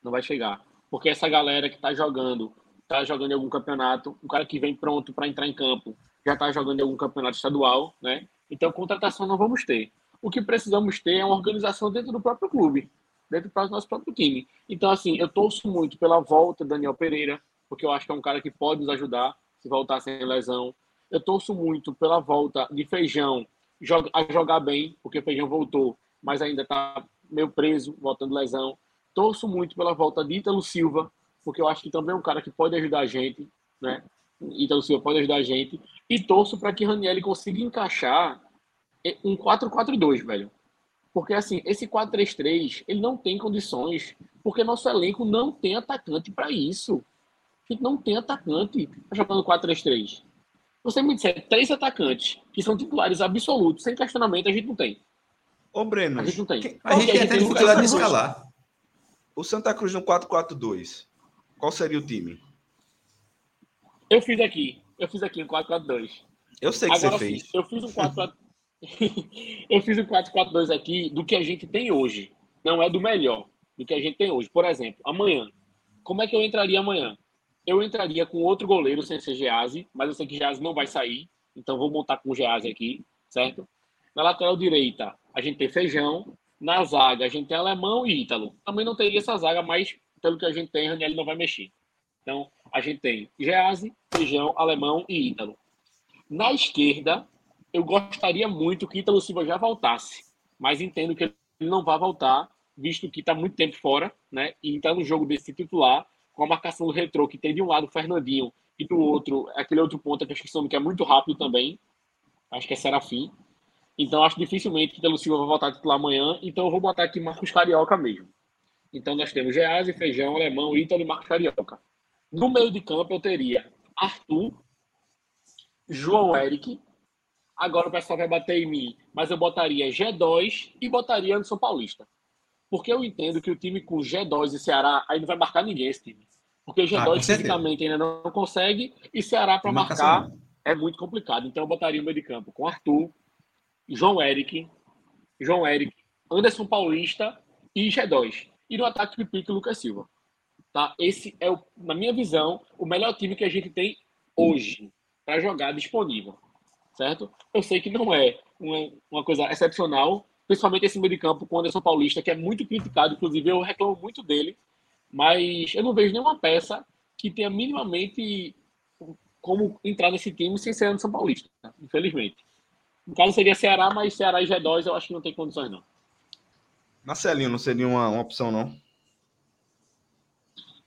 Não vai chegar. Porque essa galera que está jogando está jogando em algum campeonato, um cara que vem pronto para entrar em campo já está jogando em algum campeonato estadual, né? Então, contratação não vamos ter. O que precisamos ter é uma organização dentro do próprio clube, dentro do nosso próprio time. Então, assim, eu torço muito pela volta do Daniel Pereira, porque eu acho que é um cara que pode nos ajudar se voltar sem lesão. Eu torço muito pela volta de Feijão a jogar bem, porque Feijão voltou, mas ainda está meio preso, voltando lesão torço muito pela volta de Ítalo Silva, porque eu acho que também é um cara que pode ajudar a gente, né? Ítalo Silva pode ajudar a gente. E torço para que Raniel consiga encaixar um 4-4-2, velho. Porque, assim, esse 4-3-3, ele não tem condições, porque nosso elenco não tem atacante para isso. A gente não tem atacante jogando 4-3-3. Você me disser três atacantes que são titulares absolutos, sem questionamento, a gente não tem. Ô, Breno, a gente não tem. Que, a gente, a gente tem dificuldade de escalar. O Santa Cruz no 4-4-2, qual seria o time? Eu fiz aqui. Eu fiz aqui um 4-4-2. Eu sei que Agora, você fez. Eu fiz um 4-4... eu fiz um 4-4-2 aqui do que a gente tem hoje. Não é do melhor do que a gente tem hoje. Por exemplo, amanhã. Como é que eu entraria amanhã? Eu entraria com outro goleiro sem ser Gease, mas eu sei que Gease não vai sair. Então vou montar com o Gease aqui, certo? Na lateral direita, a gente tem Feijão. Na zaga, a gente tem Alemão e Ítalo. Também não teria essa zaga, mas pelo que a gente tem, Raniel não vai mexer. Então, a gente tem Gease, Feijão, Alemão e Ítalo. Na esquerda, eu gostaria muito que Ítalo Silva já voltasse, mas entendo que ele não vai voltar, visto que está muito tempo fora, né? E está no jogo desse titular, com a marcação do retrô, que tem de um lado o Fernandinho e do outro, aquele outro ponto que eu esqueci que é muito rápido também. Acho que é Serafim. Então, acho dificilmente que Ítalo Silva vai voltar titular amanhã. Então, eu vou botar aqui Marcos Carioca mesmo. Então, nós temos Gease, Feijão, Alemão, Ítalo e Marcos Carioca. No meio de campo, eu teria Arthur, João Eric, Agora o pessoal vai bater em mim, mas eu botaria G2 e botaria Anderson Paulista. Porque eu entendo que o time com G2 e Ceará aí não vai marcar ninguém esse time. Porque G2 ah, fisicamente ainda não consegue e Ceará para marcar é muito complicado. Então eu botaria o meio de campo com Arthur, João Eric, João Eric, Anderson Paulista e G2. E no ataque Pipico e Lucas Silva. Tá? Esse é, o, na minha visão, o melhor time que a gente tem hoje para jogar disponível certo? Eu sei que não é uma, uma coisa excepcional, principalmente esse meio de campo com o Anderson Paulista, que é muito criticado, inclusive eu reclamo muito dele, mas eu não vejo nenhuma peça que tenha minimamente como entrar nesse time sem ser Anderson Paulista, infelizmente. No caso seria Ceará, mas Ceará e G2 eu acho que não tem condições, não. Marcelinho não seria uma, uma opção, não?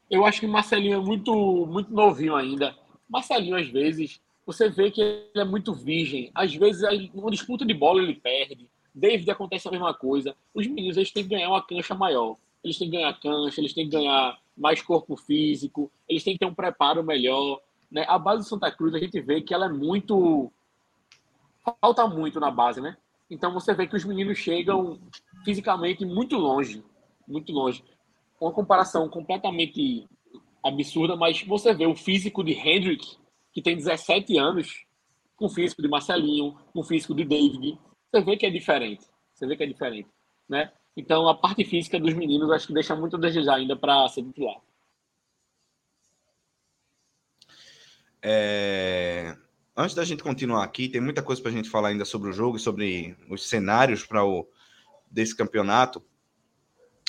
Eu acho que Marcelinho é muito, muito novinho ainda. Marcelinho, às vezes, você vê que ele é muito virgem. Às vezes, numa disputa de bola, ele perde. David acontece a mesma coisa. Os meninos eles têm que ganhar uma cancha maior. Eles têm que ganhar cancha, eles têm que ganhar mais corpo físico, eles têm que ter um preparo melhor. Né? A base do Santa Cruz, a gente vê que ela é muito. Falta muito na base, né? Então você vê que os meninos chegam fisicamente muito longe. Muito longe. Uma comparação completamente absurda, mas você vê o físico de Hendrick que tem 17 anos, com o físico de Marcelinho, com o físico de David. Você vê que é diferente. Você vê que é diferente. Né? Então, a parte física dos meninos acho que deixa muito a desejar ainda para ser titular. É... Antes da gente continuar aqui, tem muita coisa para a gente falar ainda sobre o jogo e sobre os cenários para o desse campeonato.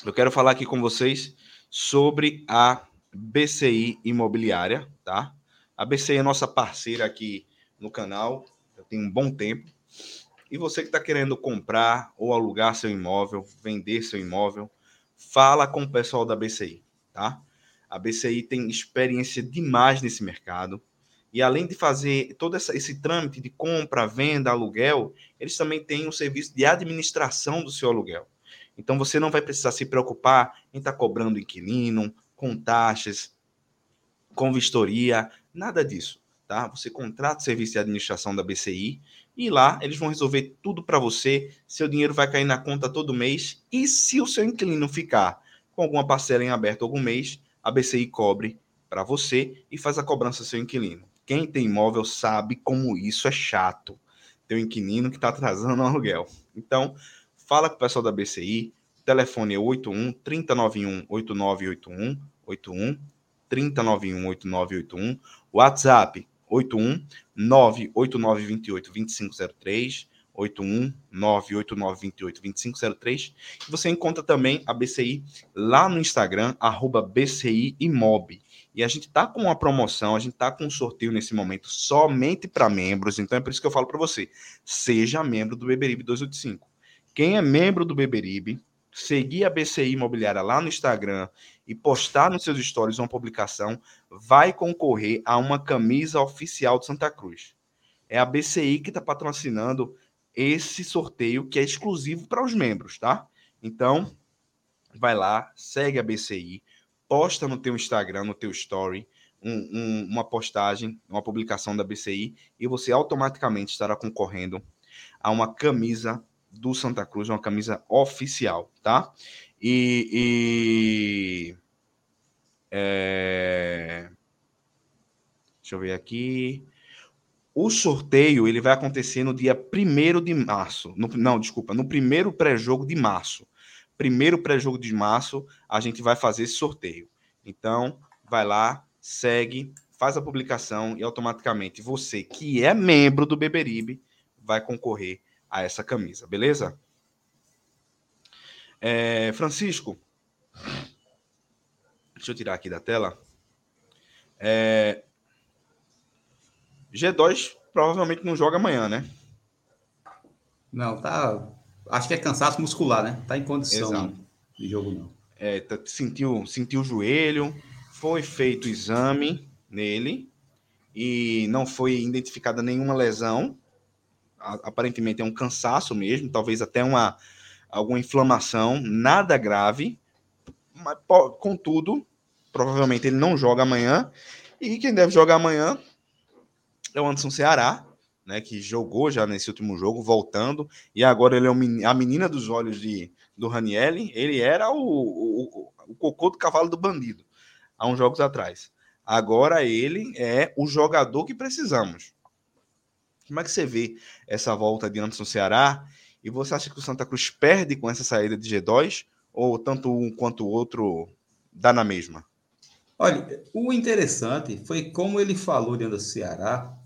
Eu quero falar aqui com vocês sobre a BCI Imobiliária, tá? A BC é nossa parceira aqui no canal, já tem um bom tempo. E você que está querendo comprar ou alugar seu imóvel, vender seu imóvel, fala com o pessoal da BCI, tá? A BCI tem experiência demais nesse mercado. E além de fazer todo essa, esse trâmite de compra, venda, aluguel, eles também têm um serviço de administração do seu aluguel. Então você não vai precisar se preocupar em estar tá cobrando inquilino, com taxas, com vistoria, Nada disso, tá? Você contrata o serviço de administração da BCI e lá eles vão resolver tudo para você. Seu dinheiro vai cair na conta todo mês e se o seu inquilino ficar com alguma parcela em aberto algum mês, a BCI cobre para você e faz a cobrança do seu inquilino. Quem tem imóvel sabe como isso é chato. Tem um inquilino que está atrasando o aluguel. Então, fala com o pessoal da BCI. Telefone é 81 3091 8981 81 30918981, WhatsApp 81 98928 2503, 81 98928 2503. E você encontra também a BCI lá no Instagram, arroba BCI Imob. E a gente tá com uma promoção, a gente tá com um sorteio nesse momento somente para membros, então é por isso que eu falo para você, seja membro do Beberibe 285. Quem é membro do Beberibe seguir a BCI Imobiliária lá no Instagram e postar nos seus stories uma publicação, vai concorrer a uma camisa oficial de Santa Cruz. É a BCI que está patrocinando esse sorteio que é exclusivo para os membros, tá? Então, vai lá, segue a BCI, posta no teu Instagram, no teu story, um, um, uma postagem, uma publicação da BCI e você automaticamente estará concorrendo a uma camisa do Santa Cruz, uma camisa oficial, tá? E, e é, deixa eu ver aqui. O sorteio ele vai acontecer no dia 1 de março. No, não, desculpa, no primeiro pré-jogo de março. Primeiro pré-jogo de março, a gente vai fazer esse sorteio. Então, vai lá, segue, faz a publicação e automaticamente você que é membro do Beberibe vai concorrer a essa camisa, beleza? É, Francisco, deixa eu tirar aqui da tela. É, G2 provavelmente não joga amanhã, né? Não, tá. Acho que é cansaço muscular, né? Tá em condição Exato. de jogo, não. É, tá, sentiu, sentiu o joelho, foi feito exame nele e não foi identificada nenhuma lesão. Aparentemente é um cansaço mesmo, talvez até uma alguma inflamação, nada grave. Mas, contudo, provavelmente ele não joga amanhã. E quem deve jogar amanhã é o Anderson Ceará, né, que jogou já nesse último jogo, voltando, e agora ele é a menina dos olhos de, do Ranielli. Ele era o, o, o cocô do cavalo do bandido, há uns jogos atrás. Agora ele é o jogador que precisamos. Como é que você vê essa volta de Anderson Ceará? E você acha que o Santa Cruz perde com essa saída de G2? Ou tanto um quanto o outro dá na mesma? Olha, o interessante foi como ele falou de Anderson Ceará,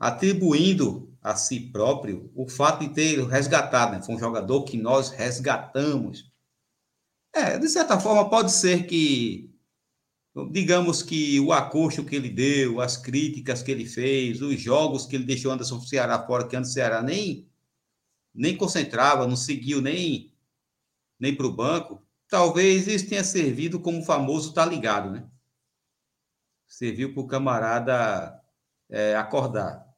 atribuindo a si próprio o fato de ter resgatado, né? Foi um jogador que nós resgatamos. É, de certa forma, pode ser que, digamos que o acosto que ele deu, as críticas que ele fez, os jogos que ele deixou Anderson Ceará fora, que Anderson Ceará nem, nem concentrava, não seguiu nem, nem para o banco, talvez isso tenha servido como o famoso tá ligado, né? Serviu para o camarada é, acordar.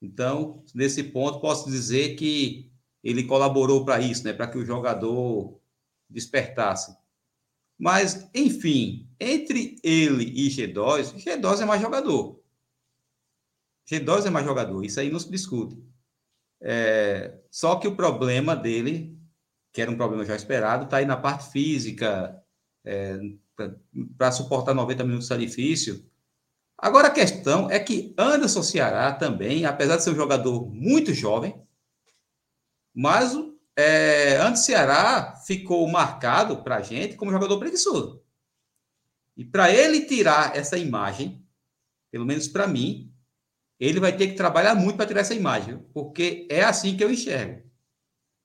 Então, nesse ponto, posso dizer que ele colaborou para isso, né? Para que o jogador despertasse. Mas, enfim, entre ele e G2, G2 é mais jogador. G2 é mais jogador, isso aí não se discute. É, só que o problema dele, que era um problema já esperado, está aí na parte física, é, para suportar 90 minutos de sacrifício, Agora a questão é que Anderson Ceará também, apesar de ser um jogador muito jovem, mas é, Anderson Ceará ficou marcado para a gente como jogador preguiçoso. E para ele tirar essa imagem, pelo menos para mim, ele vai ter que trabalhar muito para tirar essa imagem, porque é assim que eu enxergo.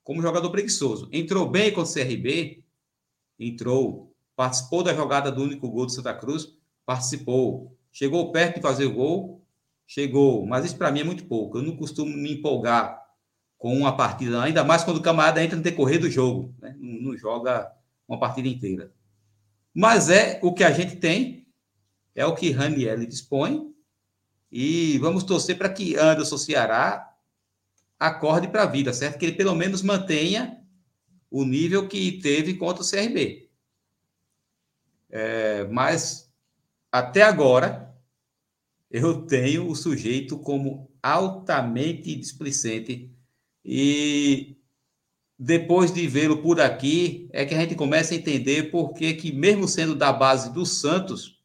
Como jogador preguiçoso. Entrou bem contra o CRB, entrou, participou da jogada do único gol do Santa Cruz, participou Chegou perto de fazer o gol? Chegou, mas isso para mim é muito pouco. Eu não costumo me empolgar com uma partida, ainda mais quando o camarada entra no decorrer do jogo, né? não, não joga uma partida inteira. Mas é o que a gente tem, é o que Raniel dispõe, e vamos torcer para que Anderson Ceará acorde para a vida, certo? Que ele pelo menos mantenha o nível que teve contra o CRB. É, mas até agora, eu tenho o sujeito como altamente displicente e depois de vê-lo por aqui, é que a gente começa a entender por que, que mesmo sendo da base do Santos,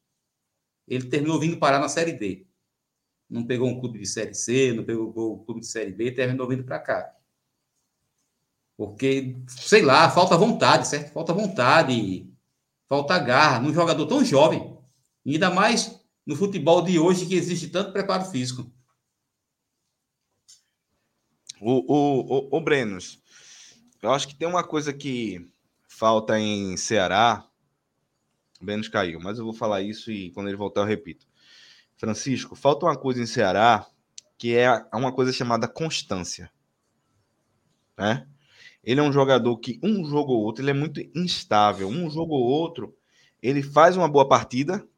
ele terminou vindo parar na Série D. Não pegou um clube de Série C, não pegou um clube de Série B, terminou vindo para cá. Porque, sei lá, falta vontade, certo? Falta vontade, falta garra num jogador tão jovem. Ainda mais no futebol de hoje que existe tanto preparo físico. O, o, o, o Brenos, eu acho que tem uma coisa que falta em Ceará. O Brenos caiu, mas eu vou falar isso e quando ele voltar eu repito. Francisco, falta uma coisa em Ceará que é uma coisa chamada constância. Né? Ele é um jogador que um jogo ou outro ele é muito instável. Um jogo ou outro ele faz uma boa partida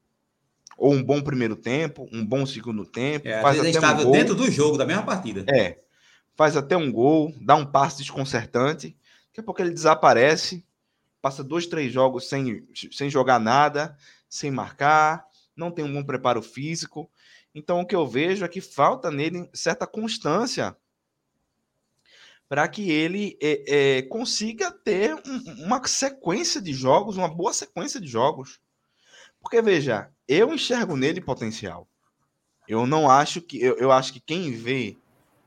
ou um bom primeiro tempo, um bom segundo tempo, É, faz até um gol. dentro do jogo, da mesma partida. É, faz até um gol, dá um passe desconcertante. Daqui a pouco ele desaparece, passa dois, três jogos sem, sem jogar nada, sem marcar, não tem um bom preparo físico. Então o que eu vejo é que falta nele certa constância para que ele é, é, consiga ter um- uma sequência de jogos, uma boa sequência de jogos. Porque veja, eu enxergo nele potencial. Eu não acho que eu, eu acho que quem vê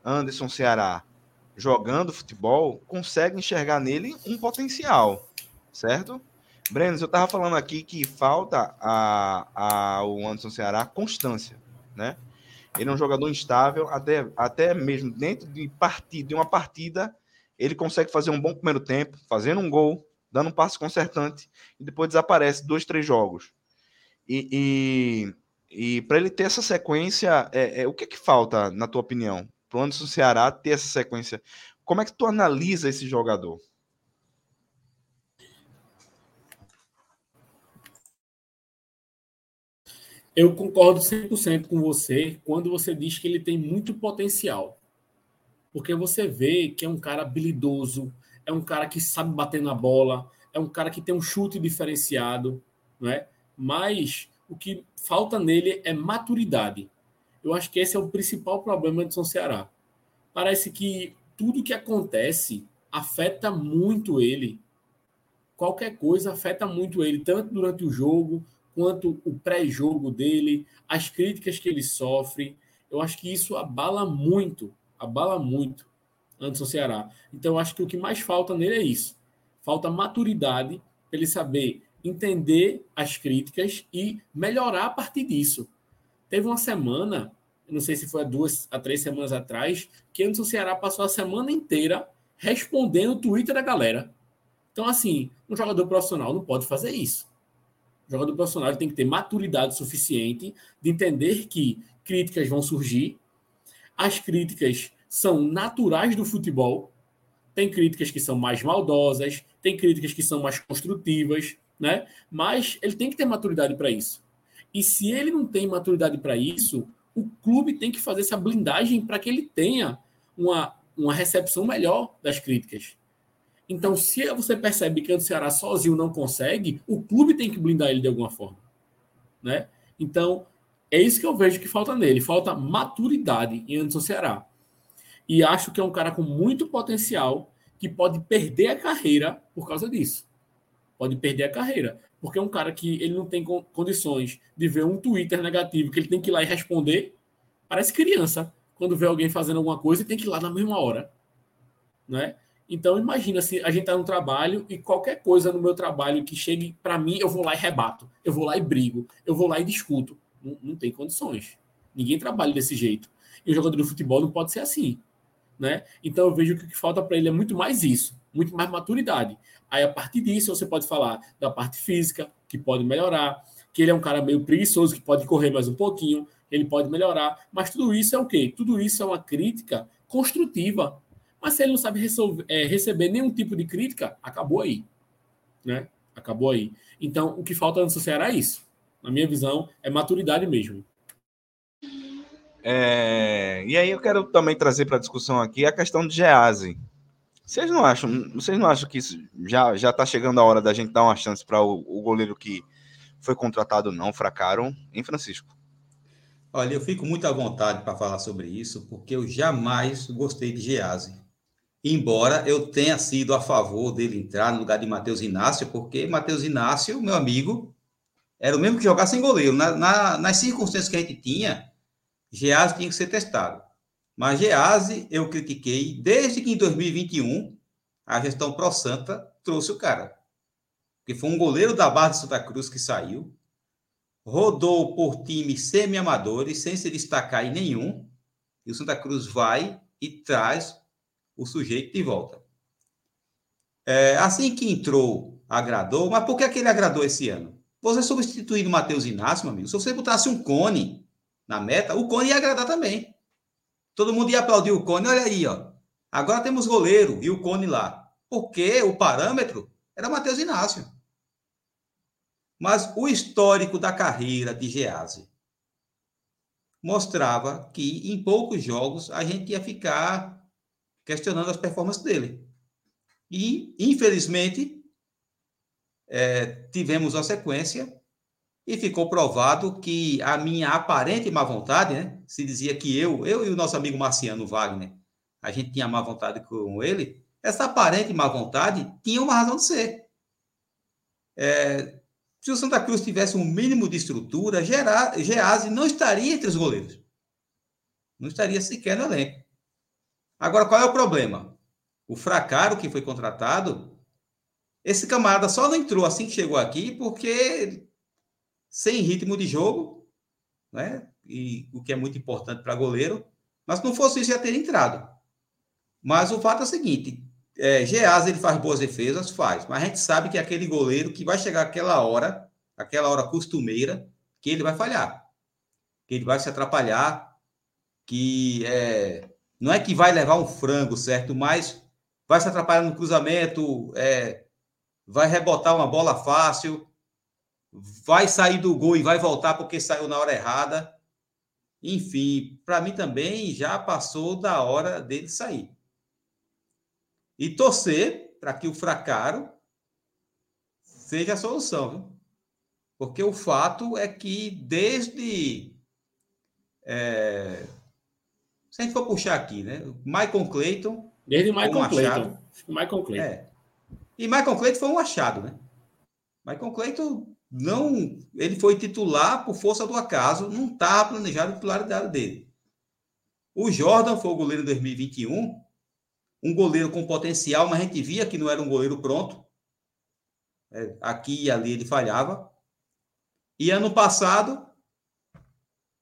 Anderson Ceará jogando futebol consegue enxergar nele um potencial, certo? Breno, eu estava falando aqui que falta a, a, ao Anderson Ceará constância, né? Ele é um jogador instável, até, até mesmo dentro de partida, de uma partida, ele consegue fazer um bom primeiro tempo, fazendo um gol, dando um passe concertante, e depois desaparece dois, três jogos. E, e, e para ele ter essa sequência, é, é, o que, que falta, na tua opinião, para o Anderson Ceará ter essa sequência? Como é que tu analisa esse jogador? Eu concordo 100% com você quando você diz que ele tem muito potencial. Porque você vê que é um cara habilidoso, é um cara que sabe bater na bola, é um cara que tem um chute diferenciado, não é? Mas o que falta nele é maturidade. Eu acho que esse é o principal problema de São Ceará. Parece que tudo que acontece afeta muito ele. Qualquer coisa afeta muito ele, tanto durante o jogo, quanto o pré-jogo dele, as críticas que ele sofre. Eu acho que isso abala muito, abala muito Anderson Ceará. Então, eu acho que o que mais falta nele é isso. Falta maturidade para ele saber entender as críticas e melhorar a partir disso. Teve uma semana, não sei se foi há duas, a três semanas atrás, que Anderson Ceará passou a semana inteira respondendo o Twitter da galera. Então, assim, um jogador profissional não pode fazer isso. O jogador profissional tem que ter maturidade suficiente de entender que críticas vão surgir. As críticas são naturais do futebol. Tem críticas que são mais maldosas, tem críticas que são mais construtivas, né? Mas ele tem que ter maturidade para isso. E se ele não tem maturidade para isso, o clube tem que fazer essa blindagem para que ele tenha uma, uma recepção melhor das críticas. Então, se você percebe que o Ceará sozinho não consegue, o clube tem que blindar ele de alguma forma. Né? Então, é isso que eu vejo que falta nele. Falta maturidade em Anderson Ceará. E acho que é um cara com muito potencial que pode perder a carreira por causa disso. Pode perder a carreira. Porque é um cara que ele não tem condições de ver um Twitter negativo que ele tem que ir lá e responder. Parece criança quando vê alguém fazendo alguma coisa e tem que ir lá na mesma hora. Né? Então, imagina se a gente está no trabalho e qualquer coisa no meu trabalho que chegue para mim, eu vou lá e rebato, eu vou lá e brigo, eu vou lá e discuto. Não, não tem condições. Ninguém trabalha desse jeito. E o jogador de futebol não pode ser assim. Né? Então, eu vejo que o que falta para ele é muito mais isso, muito mais maturidade. Aí, a partir disso, você pode falar da parte física, que pode melhorar, que ele é um cara meio preguiçoso, que pode correr mais um pouquinho, ele pode melhorar. Mas tudo isso é o quê? Tudo isso é uma crítica construtiva mas se ele não sabe resolver, é, receber nenhum tipo de crítica, acabou aí. Né? Acabou aí. Então, o que falta no Ceará é isso. Na minha visão, é maturidade mesmo. É, e aí eu quero também trazer para a discussão aqui a questão de Gease. Vocês não acham, vocês não acham que isso já já está chegando a hora da gente dar uma chance para o, o, goleiro que foi contratado não, fracaram, em Francisco? Olha, eu fico muito à vontade para falar sobre isso, porque eu jamais gostei de Gease embora eu tenha sido a favor dele entrar no lugar de Matheus Inácio, porque Matheus Inácio, meu amigo, era o mesmo que jogar sem goleiro. Na, na, nas circunstâncias que a gente tinha, Gease tinha que ser testado. Mas Gease eu critiquei desde que em 2021 a gestão Pro Santa trouxe o cara. Porque foi um goleiro da base de Santa Cruz que saiu, rodou por times semi-amadores, sem se destacar em nenhum, e o Santa Cruz vai e traz o sujeito de volta. É, assim que entrou, agradou, mas por que, que ele agradou esse ano? Você substituindo o Matheus Inácio, meu amigo, se você botasse um cone na meta, o cone ia agradar também. Todo mundo ia aplaudir o cone, olha aí, ó. Agora temos goleiro e o cone lá. porque o parâmetro era Matheus Inácio. Mas o histórico da carreira de Gease mostrava que em poucos jogos a gente ia ficar questionando as performances dele. E, infelizmente, é, tivemos a sequência e ficou provado que a minha aparente má vontade, né? Se dizia que eu, eu e o nosso amigo Marciano Wagner, a gente tinha má vontade com ele, essa aparente má vontade tinha uma razão de ser. É, se o Santa Cruz tivesse um mínimo de estrutura, Gease não estaria entre os goleiros. Não estaria sequer no elenco. Agora, qual é o problema? O Fracaro, que foi contratado, esse camarada só não entrou assim que chegou aqui porque sem ritmo de jogo, né? E o que é muito importante para goleiro. Mas se não fosse isso, já teria entrado. Mas o fato é o seguinte: é, Geaz ele faz boas defesas, faz, mas a gente sabe que é aquele goleiro que vai chegar aquela hora, aquela hora costumeira, que ele vai falhar, que ele vai se atrapalhar, que é, não é que vai levar um frango, certo? Mas vai se atrapalhar no cruzamento, é, vai rebotar uma bola fácil, vai sair do gol e vai voltar porque saiu na hora errada. Enfim, para mim também já passou da hora dele sair. E torcer para que o fracaro seja a solução, viu? Porque o fato é que desde. É, se a gente for puxar aqui, né? Michael Clayton. Desde Michael Clayton. Michael Clayton. É. E Michael Clayton foi um achado, né? Michael Clayton não, ele foi titular por força do acaso, não estava planejado a titularidade dele. O Jordan foi o goleiro de 2021, um goleiro com potencial, mas a gente via que não era um goleiro pronto. É, aqui e ali ele falhava. E ano passado,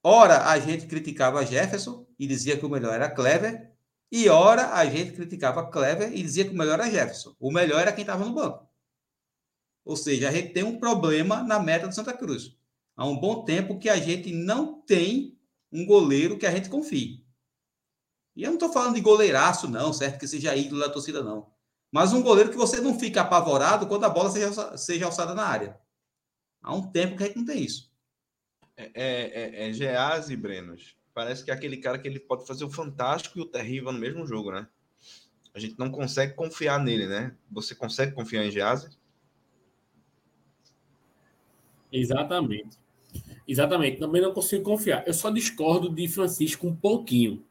ora a gente criticava Jefferson e dizia que o melhor era Clever, e ora a gente criticava Clever e dizia que o melhor era Jefferson. O melhor era quem estava no banco. Ou seja, a gente tem um problema na meta do Santa Cruz. Há um bom tempo que a gente não tem um goleiro que a gente confie. E eu não estou falando de goleiraço, não, certo? Que seja ídolo da torcida, não. Mas um goleiro que você não fica apavorado quando a bola seja, seja alçada na área. Há um tempo que a gente não tem isso. É, é, é, é Geaz e Brenos. Parece que é aquele cara que ele pode fazer o fantástico e o terrível no mesmo jogo, né? A gente não consegue confiar nele, né? Você consegue confiar em Geaz? Exatamente. Exatamente. Também não consigo confiar. Eu só discordo de Francisco um pouquinho.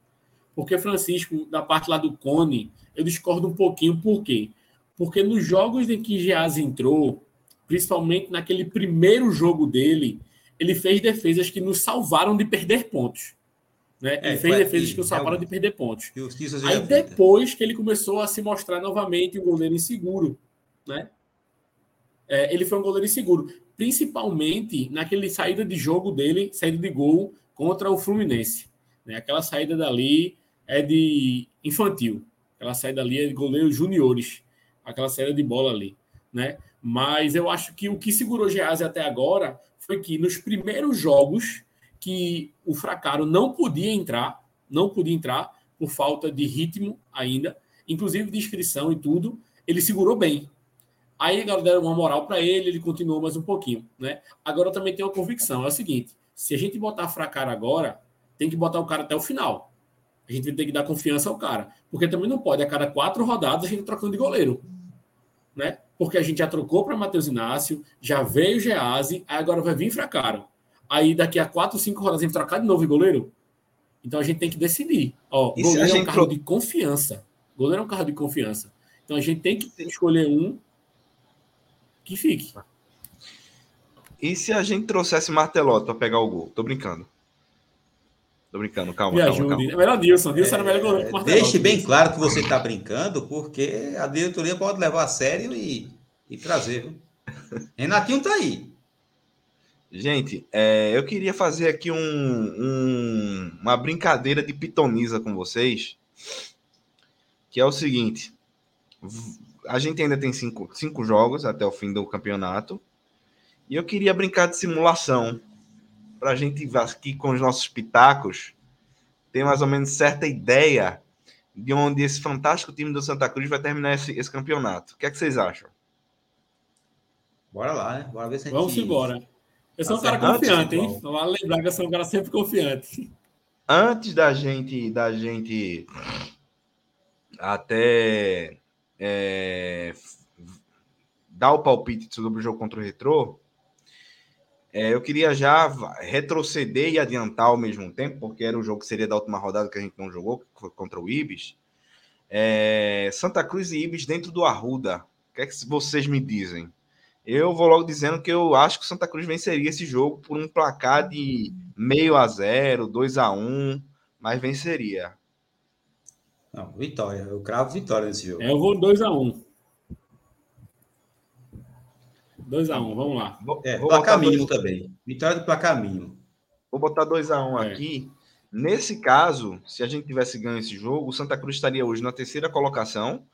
Porque Francisco, da parte lá do Cone, eu discordo um pouquinho. Por quê? Porque nos jogos em que Geaz entrou, principalmente naquele primeiro jogo dele, ele fez defesas que nos salvaram de perder pontos. Né? Ele é, fez defesas que nos salvaram de perder pontos. Aí depois que ele começou a se mostrar novamente um goleiro inseguro. Né? É, ele foi um goleiro inseguro principalmente naquele saída de jogo dele, saída de gol contra o Fluminense. Né? Aquela saída dali é de infantil, aquela saída ali é de goleiro juniores, aquela saída de bola ali, né? Mas eu acho que o que segurou Gease até agora foi que nos primeiros jogos que o Fracaro não podia entrar, não podia entrar por falta de ritmo ainda, inclusive de inscrição e tudo, ele segurou bem. Aí a galera deram uma moral para ele, ele continuou mais um pouquinho, né? Agora eu também tenho uma convicção, é o seguinte, se a gente botar fracar agora, tem que botar o cara até o final. A gente tem que dar confiança ao cara, porque também não pode a cada quatro rodadas a gente trocando de goleiro, né? Porque a gente já trocou para Matheus Inácio, já veio o Gease, aí agora vai vir Fracaro. Aí daqui a quatro, cinco rodadas a gente trocar de novo de goleiro. Então a gente tem que decidir. Ó, e goleiro é um carro de confiança. Goleiro é um carro de confiança. Então a gente tem que escolher um que fique. E se a gente trouxesse Martelotti para pegar o gol? Tô brincando. Tô brincando, calma, Me calma, calma. É melhor Dilson. Dilson é, era melhor goleiro que Martelotti. Deixe bem claro que você está brincando, porque a diretoria pode levar a sério e, e trazer. Viu? Renatinho tá aí. Gente, é, eu queria fazer aqui um, um, uma brincadeira de pitoniza com vocês, que é o seguinte: a gente ainda tem cinco, cinco jogos até o fim do campeonato. E eu queria brincar de simulação. Para a gente aqui com os nossos pitacos ter mais ou menos certa ideia de onde esse fantástico time do Santa Cruz vai terminar esse, esse campeonato. O que é que vocês acham? Bora lá, né? Bora ver se a gente... Vamos embora. Eu sou um cara confiante, hein? Vale lembrar que eu sou um cara sempre confiante. Antes da gente, da gente até é, dar o palpite sobre o jogo contra o Retrô, é, eu queria já retroceder e adiantar ao mesmo tempo, porque era o jogo que seria da última rodada que a gente não jogou, que foi contra o Ibis. É, Santa Cruz e Ibis dentro do Arruda. O que é que vocês me dizem? Eu vou logo dizendo que eu acho que o Santa Cruz venceria esse jogo por um placar de meio a zero, 2 a 1 um, mas venceria. Não, vitória. Eu cravo vitória nesse jogo. É, eu vou 2 a 1 um. 2x1, um, vamos lá. É, vou placar mínimo dois... também. Vitória do placar mínimo. Vou botar 2x1 um é. aqui. Nesse caso, se a gente tivesse ganho esse jogo, o Santa Cruz estaria hoje na terceira colocação,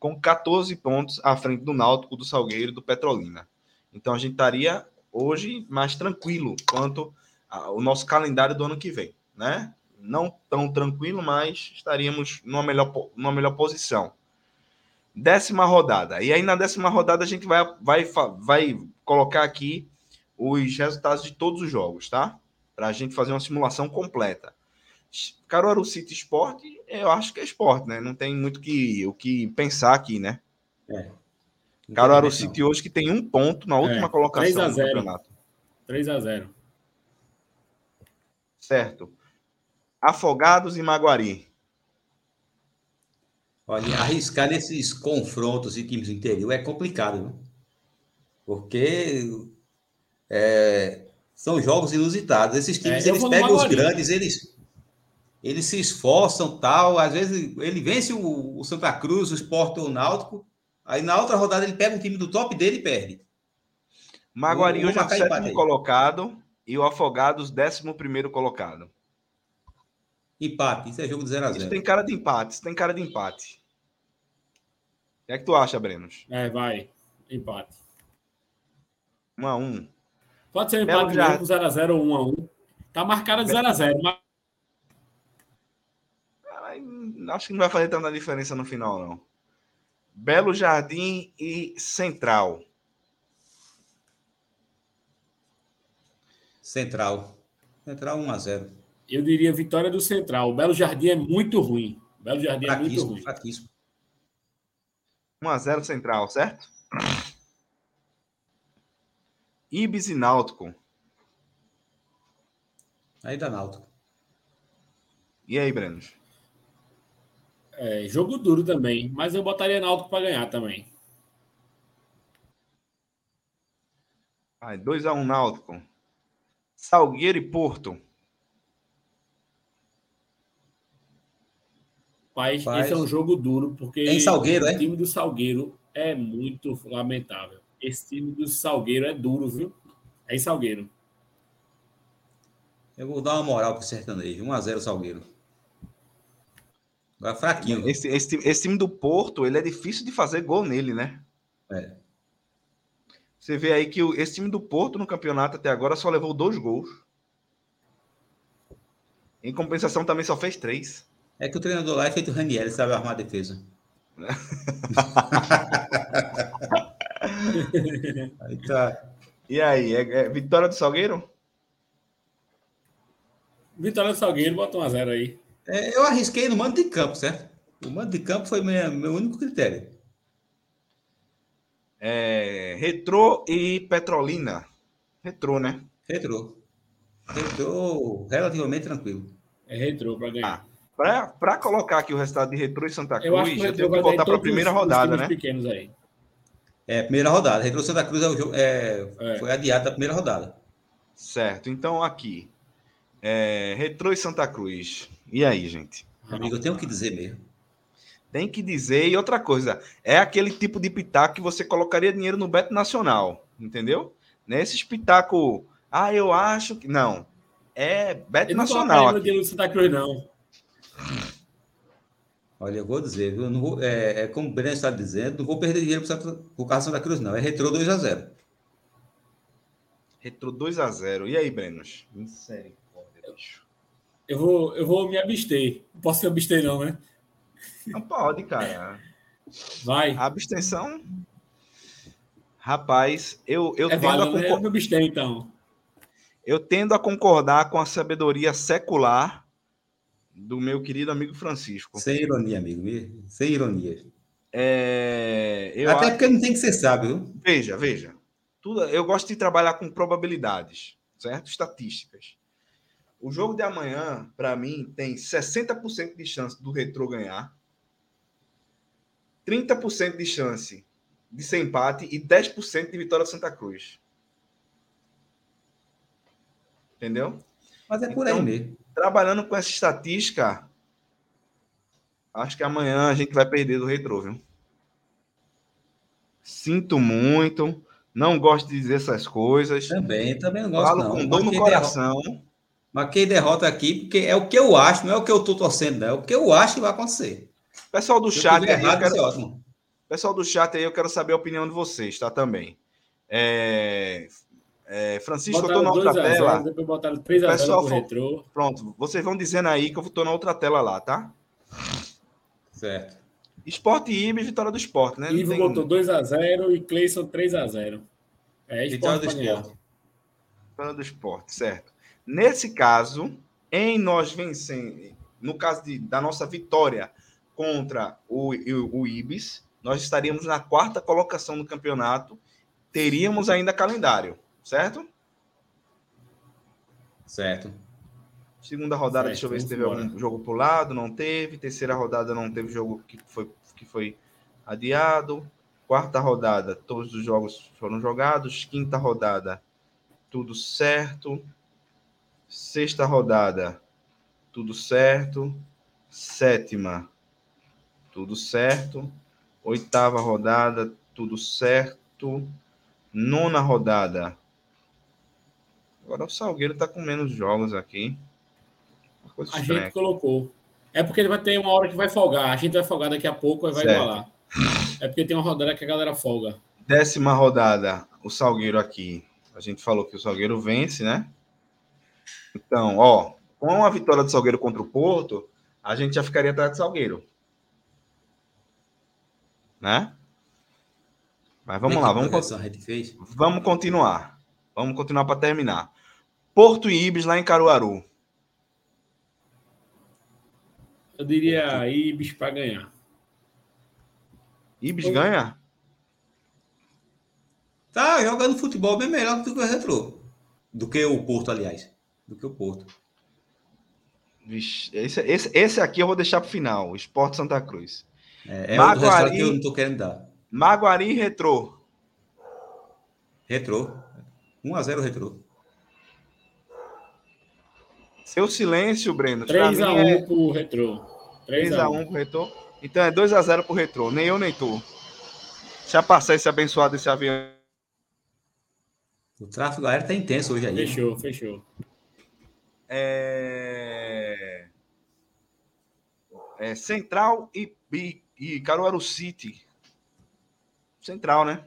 com 14 pontos à frente do Náutico, do Salgueiro e do Petrolina. Então a gente estaria hoje mais tranquilo quanto ao nosso calendário do ano que vem, né? Não tão tranquilo, mas estaríamos numa melhor, numa melhor posição. Décima rodada. E aí na décima rodada a gente vai, vai, vai colocar aqui os resultados de todos os jogos, tá? Para a gente fazer uma simulação completa. Caruaru City Sport, eu acho que é esporte, né? Não tem muito que, o que pensar aqui, né? É. Caruaru City hoje que tem um ponto na última é, colocação 3 a 0. do campeonato. 3 a 0. Certo. Afogados e Maguari. Olha, arriscar nesses confrontos de times do interior é complicado, viu? porque é, são jogos inusitados. Esses times, é, eles pegam os grandes, eles, eles se esforçam, tal. Às vezes ele vence o, o Santa Cruz, o Sport ou o Náutico, aí na outra rodada ele pega um time do top dele e perde. Maguari hoje é o sétimo colocado e o Afogados, décimo primeiro colocado. Empate, isso é jogo de 0 a 0 Isso tem cara de empate, isso tem cara de empate. O que é que tu acha, Brenos? É, vai. Empate. 1 a 1 Pode ser um empate já... mesmo, 0x0 ou 1x1. Tá marcado de 0x0. Mas... Acho que não vai fazer tanta diferença no final, não. Belo Jardim e Central. Central. Central 1x0. Eu diria vitória do Central. O Belo Jardim é muito ruim. O Belo Jardim é muito ruim. Fraquíssimo. 1x0 Central, certo? Ibis e Náutico. Aí dá Náutico. E aí, Breno? É, jogo duro também, mas eu botaria Náutico para ganhar também. Vai, 2x1 um, Náutico. Salgueiro e Porto. Pai, esse é um jogo duro, porque em Salgueiro, o é? time do Salgueiro é muito lamentável. Esse time do Salgueiro é duro, viu? É em Salgueiro. Eu vou dar uma moral pro sertanejo. 1x0 Salgueiro. Agora fraquinho. Esse, esse, esse, time do Porto, ele é difícil de fazer gol nele, né? É. Você vê aí que o, esse time do Porto no campeonato até agora só levou dois gols. Em compensação, também só fez três. É que o treinador lá é feito Raniel, sabe armar a defesa. aí tá. E aí, é, é, vitória do Salgueiro? Vitória do Salgueiro, bota um a zero aí. É, eu arrisquei no mando de campo, certo? O mando de campo foi meu, meu único critério. É, retrô e Petrolina. Retrô, né? Retrô. Retrô relativamente tranquilo. É retrô para ganhar. Ah. Para colocar aqui o resultado de Retro e Santa Cruz, eu, acho que eu tenho que voltar para a primeira os, rodada, os né? pequenos aí. É, primeira rodada. Retro Santa Cruz é é, é. foi adiado da primeira rodada. Certo. Então, aqui. É, Retro e Santa Cruz. E aí, gente? Amigo, eu tenho que dizer mesmo. Tem que dizer. E outra coisa, é aquele tipo de pitaco que você colocaria dinheiro no Beto Nacional. Entendeu? Nesse pitaco. Ah, eu acho que. Não. É Beto eu Nacional. Não dinheiro no Santa Cruz, não. Olha, eu vou dizer, viu? Não vou, é, é, como o Breno está dizendo, não vou perder dinheiro por causa da Cruz, não. É retrô 2x0. Retrô 2x0. E aí, Brenos? Misericórdia, bicho. Eu vou, eu vou me abster. Não posso me abster, não, né? Não pode, cara. Vai. A abstenção. Rapaz, eu, eu é tendo a válido, né? concor- Eu então. Eu tendo a concordar com a sabedoria secular do meu querido amigo Francisco. Sem ironia, amigo. Sem ironia. É, Até acho- porque não tem que ser sábio? Veja, veja. Tudo, eu gosto de trabalhar com probabilidades, certo? Estatísticas. O jogo de amanhã, para mim, tem 60% de chance do Retrô ganhar, 30% de chance de ser empate e 10% de vitória do Santa Cruz. Entendeu? Mas é por Então, aí mesmo. Trabalhando com essa estatística, acho que amanhã a gente vai perder do Retrô, viu? Sinto muito, não gosto de dizer essas coisas. Também, também não gosto, Falo não. com dor no coração. derrota- Marquei derrota aqui porque é o que eu acho, não é o que eu tô torcendo, não. É o que eu acho que vai acontecer. Pessoal do eu chat aí, eu quero- é ótimo. pessoal do chat aí, eu quero saber a opinião de vocês, tá? Também. É, é, Francisco, eu tô na Botaram outra 2 a 0, tela. depois botaram 3 a 0 Pessoal, pro fo- retrô. Pronto, vocês vão dizendo aí que eu tô na outra tela lá, tá? Certo. Esporte e Ibis, vitória do esporte, né? Ivo botou 2 a 0 e Cleison 3 a 0 É, Vitória esporte do pra ganhar. esporte. Vitória do esporte, certo. Nesse caso, em nós vencendo, no caso de, da nossa vitória contra o, o, o Ibis, nós estaríamos na quarta colocação do campeonato, teríamos ainda calendário, certo? Certo. Segunda rodada, Certo, deixa eu ver se teve algum jogo pulado, não teve. Terceira rodada não teve jogo que foi, que foi adiado. Quarta rodada, todos os jogos foram jogados. Quinta rodada, tudo certo. Sexta rodada, tudo certo. Sétima, tudo certo. Oitava rodada, tudo certo. Nona rodada. Agora o Salgueiro tá com menos jogos aqui. Uma coisa A estranha. gente colocou. É porque ele vai ter uma hora que vai folgar. A gente vai folgar daqui a pouco e vai Certo. igualar. É porque tem uma rodada que a galera folga. Décima rodada, o Salgueiro aqui. A gente falou que o Salgueiro vence, né? Então, ó, com a vitória do Salgueiro contra o Porto, a gente já ficaria atrás do Salgueiro. Né? Mas vamos lá, vamos, con- vamos continuar. Vamos continuar para terminar. Porto e Ibis lá em Caruaru. Eu diria Ibis para ganhar. Ibis Oi. ganha? Tá jogando futebol bem melhor do que o Retrô. Do que o Porto, aliás. Do que o Porto. Vixe, esse, esse, esse aqui eu vou deixar para o final. Esporte Santa Cruz. É, é o resultado Maguari- que eu não tô querendo dar. Maguari e Retrô. Retrô. 1x0 Retrô. Seu silêncio, Breno. pra 3 a mim 1 é pro Retrô. 3 a 1. 3x1 pro Retrô. Então é 2x0 pro Retrô. Nem eu, nem tu. Deixa eu passar esse abençoado esse avião. O tráfego aéreo tá intenso hoje aí. Fechou, fechou. É... é Central e, e, e Caruaru City. Central, né?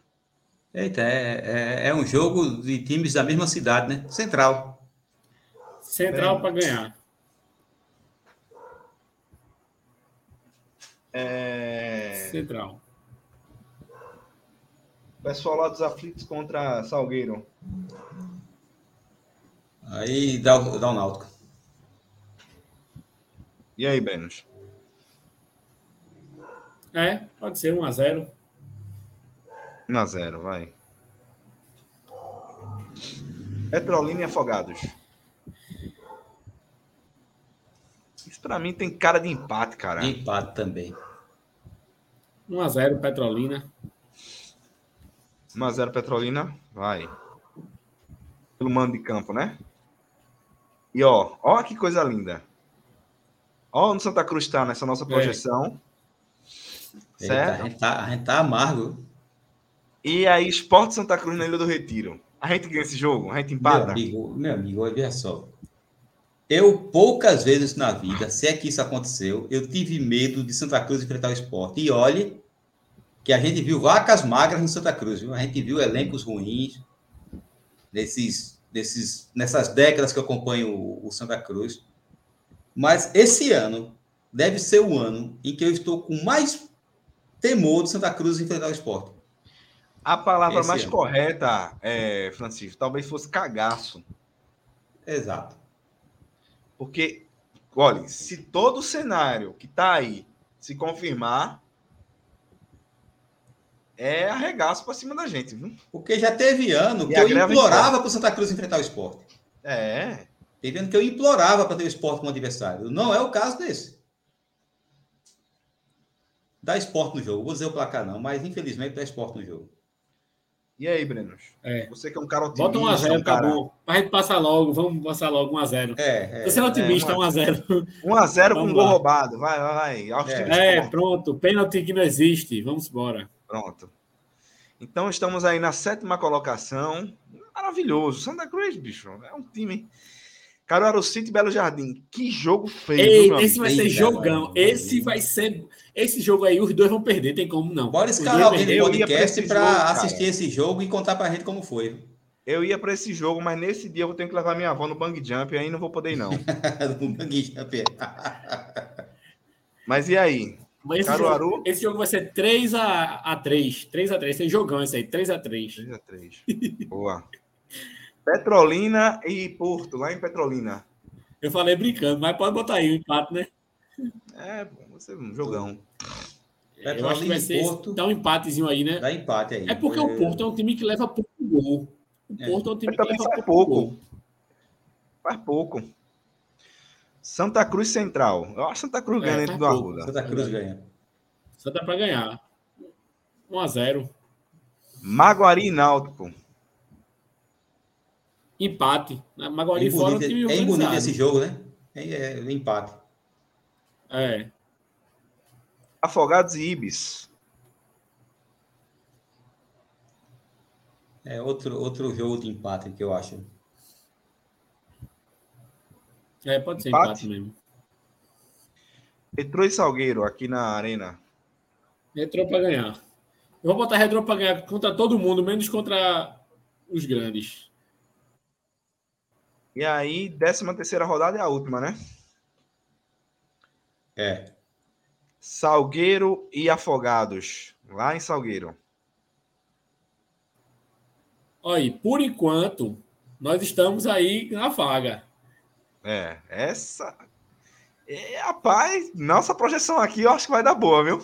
Eita, é, é, é um jogo de times da mesma cidade, né? Central. Central para ganhar. É... Central. Pessoal lá dos aflitos contra Salgueiro. Aí dá, dá o Náutico. E aí, Brenos? É, pode ser 1 a 0 1x0, vai. Petrolina e Afogados. Isso pra mim tem cara de empate, cara. Empate também. 1 a 0 Petrolina. 1x0 Petrolina, vai. Pelo mando de campo, né? E ó, ó que coisa linda. Ó onde Santa Cruz tá nessa nossa projeção. Eita, Certo? a, gente tá, a gente tá amargo. E aí, Esporte Santa Cruz na Ilha do Retiro. A gente ganha esse jogo? A gente Meu empata? amigo, meu amigo, olha só. Eu poucas vezes na vida, se é que isso aconteceu, eu tive medo de Santa Cruz enfrentar o esporte. E olhe que a gente viu vacas magras no Santa Cruz, viu? A gente viu elencos ruins nesses, nesses, nessas décadas que eu acompanho o, o Santa Cruz. Mas esse ano, deve ser o ano em que eu estou com mais temor do Santa Cruz enfrentar o esporte. A palavra Esse mais ano. correta, é, Francisco, talvez fosse cagaço. Exato. Porque, olha, se todo o cenário que tá aí se confirmar, é arregaço pra cima da gente, viu? Porque já teve ano que eu greve implorava para o Santa Cruz enfrentar o esporte. É. Teve ano que eu implorava para ter o esporte como adversário. Não é o caso desse. Dá esporte no jogo. Vou dizer o placar não, mas infelizmente dá esporte no jogo. E aí, Brenos? É. Você que é um cara otimista, Bota 1x0, um cara... acabou. A gente passa logo, vamos passar logo 1x0. É, é. Tô sendo otimista, é, 1x0. 1x0 com Vamos gol roubado. Vai, vai, vai. É. É, pronto. Pênalti que não existe. Vamos embora. Pronto. Então estamos aí na sétima colocação. Maravilhoso. Santa Cruz, bicho. É um time. Caruaru City e Belo Jardim. Que jogo feio, viu, Ei, meu esse amigo? vai ser jogão. mano. Esse vai ser. Esse jogo aí, os dois vão perder, tem como não. Bora escalar alguém no podcast para assistir esse jogo e contar pra gente como foi. Eu ia para esse jogo, mas nesse dia eu vou ter que levar minha avó no bang jump e aí não vou poder ir, não. No Bang Jump. Mas e aí? Mas esse, Caruaru? jogo, esse jogo vai ser 3x3. 3x3. Tem jogão esse aí, 3x3. 3x3. Boa. Petrolina e Porto, lá em Petrolina. Eu falei brincando, mas pode botar aí o empate, né? É, ser um jogão. Eu acho que vai Petrolina ser. Porto. Dá um empatezinho aí, né? Dá empate aí. É porque o Porto é um time que leva pouco gol. O É. Porto é um time que leva faz pouco pouco. gol. Faz pouco. Santa Cruz Central. Eu acho que Santa Cruz É, ganha dentro do. Arruda. Santa Cruz ganha. Só dá pra ganhar. 1x0. Maguari e Náutico. Empate. Na Maguari É fora é bonito, time é esse jogo, né? É, é empate. É. Afogados e Ibis. É outro, outro jogo de empate que eu acho. É, pode ser Empate? empate, mesmo. Petrô e Salgueiro aqui na Arena. Retrô pra ganhar. Eu vou botar retrô pra ganhar contra todo mundo, menos contra os grandes. E aí, 13 terceira rodada é a última, né? É. Salgueiro e Afogados. Lá em Salgueiro. Olha, aí, por enquanto, nós estamos aí na vaga. É, essa. É, rapaz, nossa projeção aqui eu acho que vai dar boa, viu?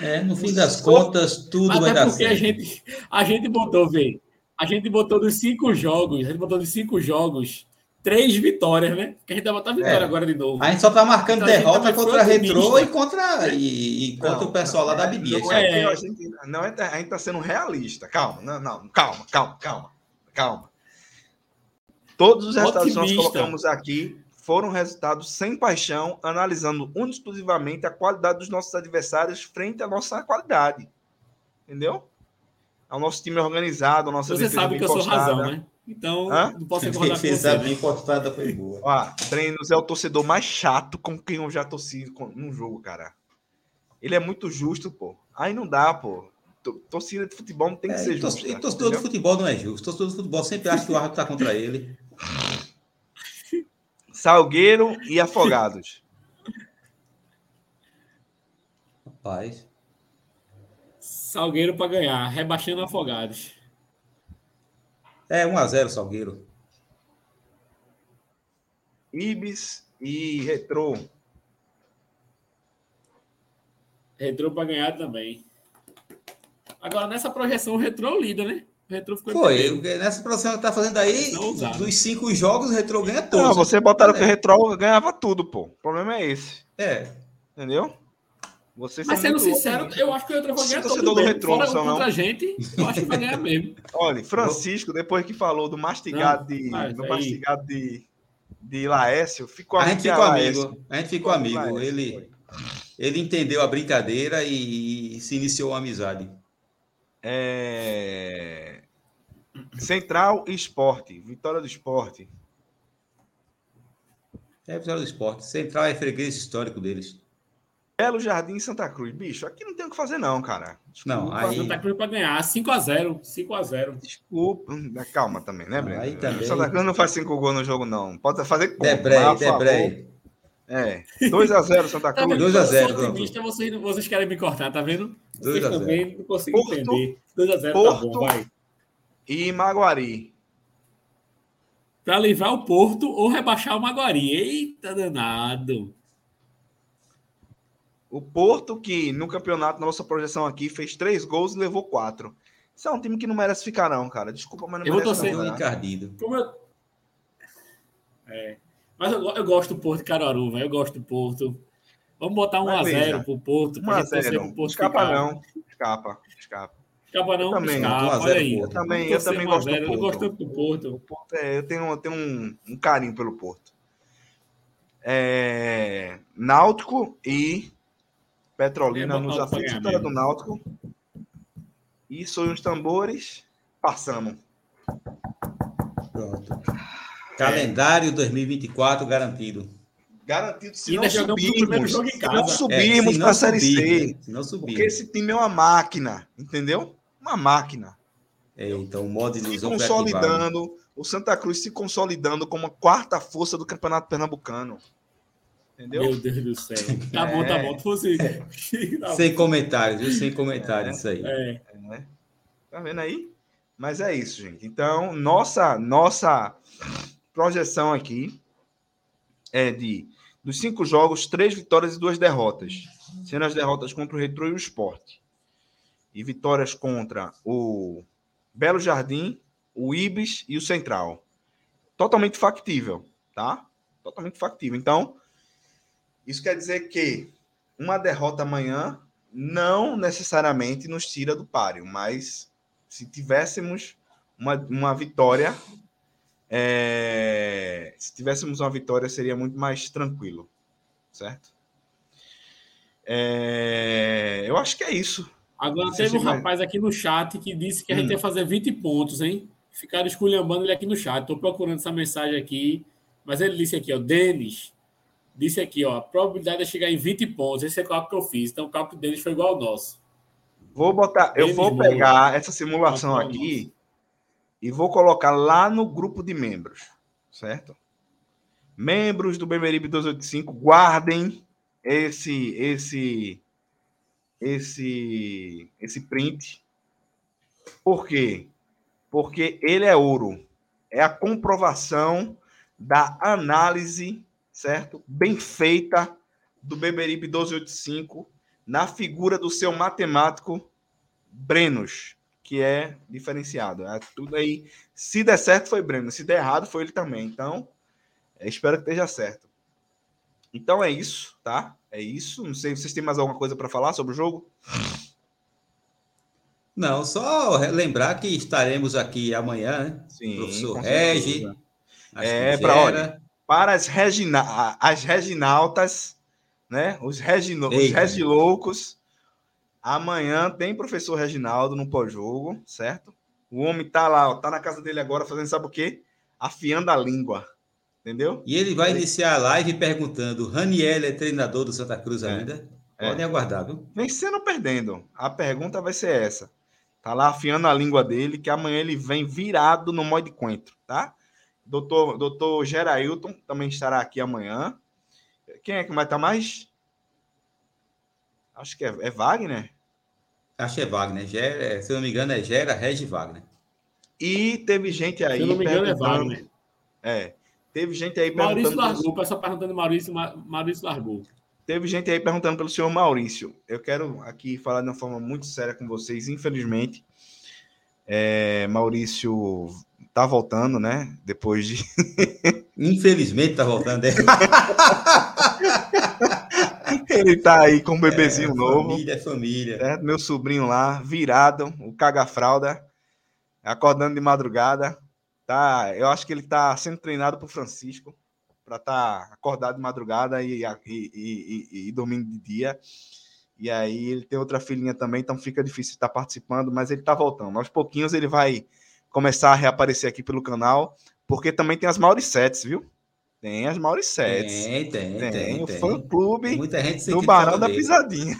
É, no fim das contas, tudo vai Até dar porque a certo. gente, a gente botou, vê, a gente botou dos cinco jogos, a gente botou dos cinco jogos, três vitórias, né? Porque a gente vai botar vitória É. agora de novo. A gente só tá marcando Então, gente derrota foi contra a Retrô e contra, e, e contra Não, o pessoal lá da Bibia. Não é, É. que a gente, não é, a gente tá sendo realista. Calma, não, não, calma, calma, calma, calma. Todos os resultados que nós colocamos aqui foram resultados sem paixão, analisando única exclusivamente a qualidade dos nossos adversários frente à nossa qualidade. Entendeu? Ao nosso time organizado, a nossa Você defesa sabe que bem eu sou postada. razão, né? Então, Hã? não posso A concordar com você. defesa bem postada foi boa. Ó, Treinos é o torcedor mais chato com quem eu já torci num jogo, cara. Ele é muito justo, pô. Aí não dá, pô. To- Torcida de futebol não tem que É, ser e justa. e torcedor do entendeu? futebol não é justo. Torcedor do futebol sempre acha que o árbitro tá contra ele. Salgueiro e Afogados. Rapaz. Salgueiro para ganhar, rebaixando afogados. É 1x0 Salgueiro. Ibis e Retrô. Retrô para ganhar também. Agora, nessa projeção, o Retrô é o líder, né? O Retrô ficou Foi, nessa produção que tá fazendo aí, usaram. dos cinco jogos, o Retrô ganha todos. Não, você botaram É. que o Retrô ganhava tudo, pô. O problema é esse. É. Entendeu? Vocês Mas sendo sincero, otimistas. eu acho que o Retrô vai ganhar todo do. Retrô, Fora não contra a gente, eu acho que vai ganhar mesmo. Olha, Francisco, depois que falou do mastigado Não, de. mas do aí- mastigado de, de Laércio, ficou A gente ficou amigo. A gente ficou amigo. Laércio, Ele, foi. ele entendeu a brincadeira e, se iniciou uma amizade. É... Central e Esporte. Vitória do Esporte. É a vitória do esporte. Central é freguês histórico deles. Belo Jardim e Santa Cruz. Bicho, aqui não tem o que fazer, não, cara. Não, Desculpa. aí- Santa Cruz para ganhar. 5x0. 5x0. Desculpa. Calma também, né, Breno? Aí também. Santa Cruz não faz cinco gols no jogo, não. Pode fazer pouco. Debrei, Debrei. É, 2x0 Santa Tá Cruz. vendo? 2 a 0, Eu sou otimista, vocês, vocês querem me cortar, tá vendo? 2 Vocês a 0. também não consigo Porto- entender. 2x0 tá Porto- bom, vai. E Maguari. Pra livrar o Porto ou rebaixar o Maguari. Eita, danado. O Porto, que no campeonato, na nossa projeção aqui, fez três gols e levou quatro. Isso é um time que não merece ficar, não, cara. Desculpa, mas não Eu vou merece torcer não, Tem um tá? encardido. Como eu... É. Mas eu, eu gosto do Porto de Caruaru, velho. Eu gosto do Porto. Vamos botar Mas 1x0 veja, pro Porto. pra gente torcer 1x0. pro Porto Escapa ficar. não. Escapa, escapa. Escapa não, Eu também, escapa. 1 a 0 Olha aí. Eu também, eu torcer também 1 a gosto 0. do Eu Porto. gosto tanto do Porto. O Porto é- eu tenho, eu tenho um, um carinho pelo Porto. É, Náutico e Petrolina nos aflitos. do Náutico. E Sonhos Tambores. Passamos. Pronto. Calendário 2024 garantido. Garantido se E não subirmos. casa. não É, subirmos se para não a Série subir, C. né? Se não subir. Porque esse time é uma máquina, entendeu? Uma máquina. É, então, o modo de Se ilusão consolidando, o Santa Cruz se consolidando como a quarta força do Campeonato Pernambucano. Entendeu? Meu Deus do céu. Tá bom, tá bom. Tu fosse. Tá Sem comentários, viu? Sem comentários, isso aí. É. É. Tá vendo aí? Mas é isso, gente. Então, nossa, nossa projeção aqui é de dos cinco jogos, três vitórias e duas derrotas. Sendo as derrotas contra o Retro e o Sport. E vitórias contra o Belo Jardim, o Ibis e o Central. Totalmente factível, tá? Totalmente factível. Então, isso quer dizer que uma derrota amanhã não necessariamente nos tira do páreo, mas se tivéssemos uma, uma vitória, é, se tivéssemos uma vitória, seria muito mais tranquilo, certo? É, eu acho que é isso. Agora teve um rapaz aqui no chat que disse que a gente Hum. ia fazer 20 pontos, hein? Ficaram esculhambando ele aqui no chat. Estou procurando essa mensagem aqui. Mas ele disse aqui, ó, Denis, disse aqui, ó, a probabilidade é chegar em 20 pontos. Esse é o cálculo que eu fiz. Então o cálculo deles foi igual ao nosso. Vou botar, eu vou pegar essa simulação aqui e vou colocar lá no grupo de membros, certo? Membros do Bemeribe 285, guardem esse esse esse esse print. Por quê? Porque ele é ouro. É a comprovação da análise, certo? Bem feita do Beberibe 1285 na figura do seu matemático Brenos, que é diferenciado. É tudo aí. Se der certo, foi Breno. Se der errado, foi ele também. Então, é, espero que esteja certo. Então é isso, tá? É isso. Não sei, vocês têm mais alguma coisa para falar sobre o jogo? Não, só lembrar que estaremos aqui amanhã, né? Sim. Professor Regi, É, Gera. olha, Para as, regina, as reginaltas, né? Os, regino, os Eita. regiloucos. Amanhã tem professor Reginaldo no pós-jogo, certo? O homem tá lá, ó, tá na casa dele agora fazendo sabe o quê? Afiando a língua. Entendeu? E ele vai iniciar a live perguntando: Raniel é treinador do Santa Cruz É, ainda? é. Podem aguardar, viu? Vencendo ou perdendo? A pergunta vai ser essa. Tá lá afiando a língua dele, que amanhã ele vem virado no mod coentro, tá? Doutor, doutor Gerailton também estará aqui amanhã. Quem é que vai estar mais? Acho que é, é Wagner. Acho que é Wagner. Gera, se eu não me engano, é Gera Regi Wagner. E teve gente aí Se eu não me engano, é Wagner. É. Teve gente aí Maurício perguntando. largou. O pessoal perguntando Maurício, Ma- Maurício largou. Teve gente aí perguntando pelo senhor Maurício. Eu quero aqui falar de uma forma muito séria com vocês. Infelizmente, é, Maurício tá voltando, né? Depois de. Infelizmente tá voltando. É, Ele tá aí com um bebezinho novo. Família, é família. certo? Meu sobrinho lá, virado, o caga-fralda, acordando de madrugada. Tá, eu acho que ele tá sendo treinado por Francisco para estar tá acordado de madrugada e, e, e, e, e dormindo de dia. E aí ele tem outra filhinha também, então fica difícil estar participando, mas ele tá voltando. Aos pouquinhos ele vai começar a reaparecer aqui pelo canal, porque também tem as Mauricettes, viu? Tem as Mauricettes. Tem, tem, Tem, tem. o tem. fã-clube Muita gente do Barão da dele. Pisadinha.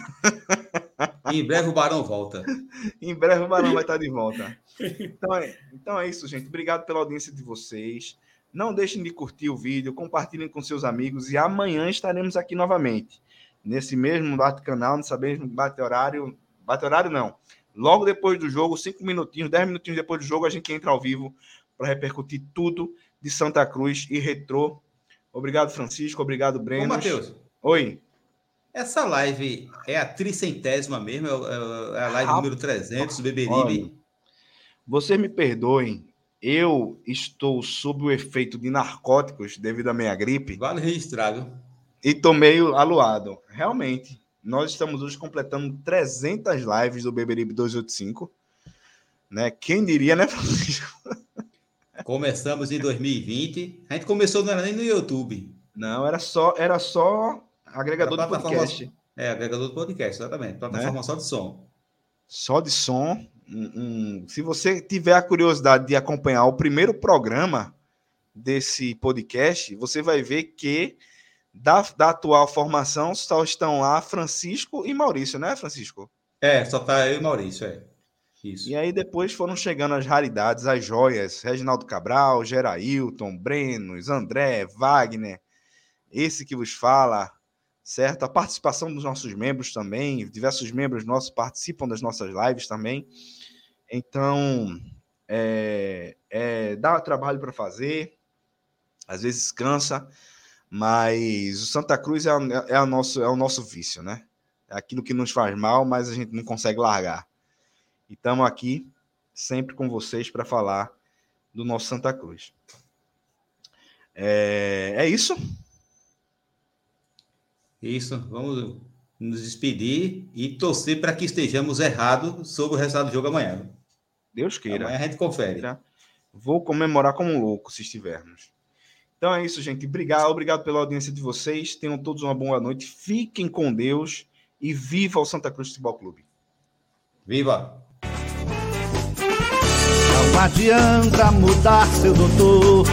Em breve o Barão volta. Em breve o Barão vai estar de volta. Então é, então é isso, gente. Obrigado pela audiência de vocês. Não deixem de curtir o vídeo, compartilhem com seus amigos e amanhã estaremos aqui novamente. Nesse mesmo bate-canal, nesse mesmo bate-horário. Bate-horário não. Logo depois do jogo, cinco minutinhos, dez minutinhos depois do jogo, a gente entra ao vivo para repercutir tudo de Santa Cruz e Retrô. Obrigado, Francisco. Obrigado, Breno. Matheus. Oi. Essa live é a tricentésima mesmo? É, é, é a live número 300 do Beberibe? Vocês me perdoem, eu estou sob o efeito de narcóticos devido à minha gripe. Vale registrar, viu? E tô meio aluado. Realmente, nós estamos hoje completando 300 lives do Beberibe 285. Né? Quem diria, né, Francisco? Começamos em 2020. A gente começou não era nem no YouTube. Não, era só, era só agregador de podcast. É, agregador de podcast, exatamente. Plataforma né? só de som. Só de som. Se você tiver a curiosidade de acompanhar o primeiro programa desse podcast, você vai ver que da, da atual formação só estão lá Francisco e Maurício, né, Francisco? É, só tá eu e Maurício, é. Isso. E aí depois foram chegando as raridades, as joias, Reginaldo Cabral, Gerailton, Brenos, André, Wagner, esse que vos fala, certo? A participação dos nossos membros também, diversos membros nossos participam das nossas lives também. Então, é, é, dá trabalho para fazer, às vezes cansa, mas o Santa Cruz é, é, a nosso, é o nosso vício, né? É aquilo que nos faz mal, mas a gente não consegue largar. E estamos aqui sempre com vocês para falar do nosso Santa Cruz. É, é isso? Isso, vamos nos despedir e torcer para que estejamos errados sobre o resultado do jogo amanhã. Deus queira. Amanhã a gente confere. Vou comemorar como um louco se estivermos. Então é isso, gente. Obrigado, obrigado pela audiência de vocês. Tenham todos uma boa noite. Fiquem com Deus e viva o Santa Cruz Futebol Clube. Viva! Não adianta mudar, seu doutor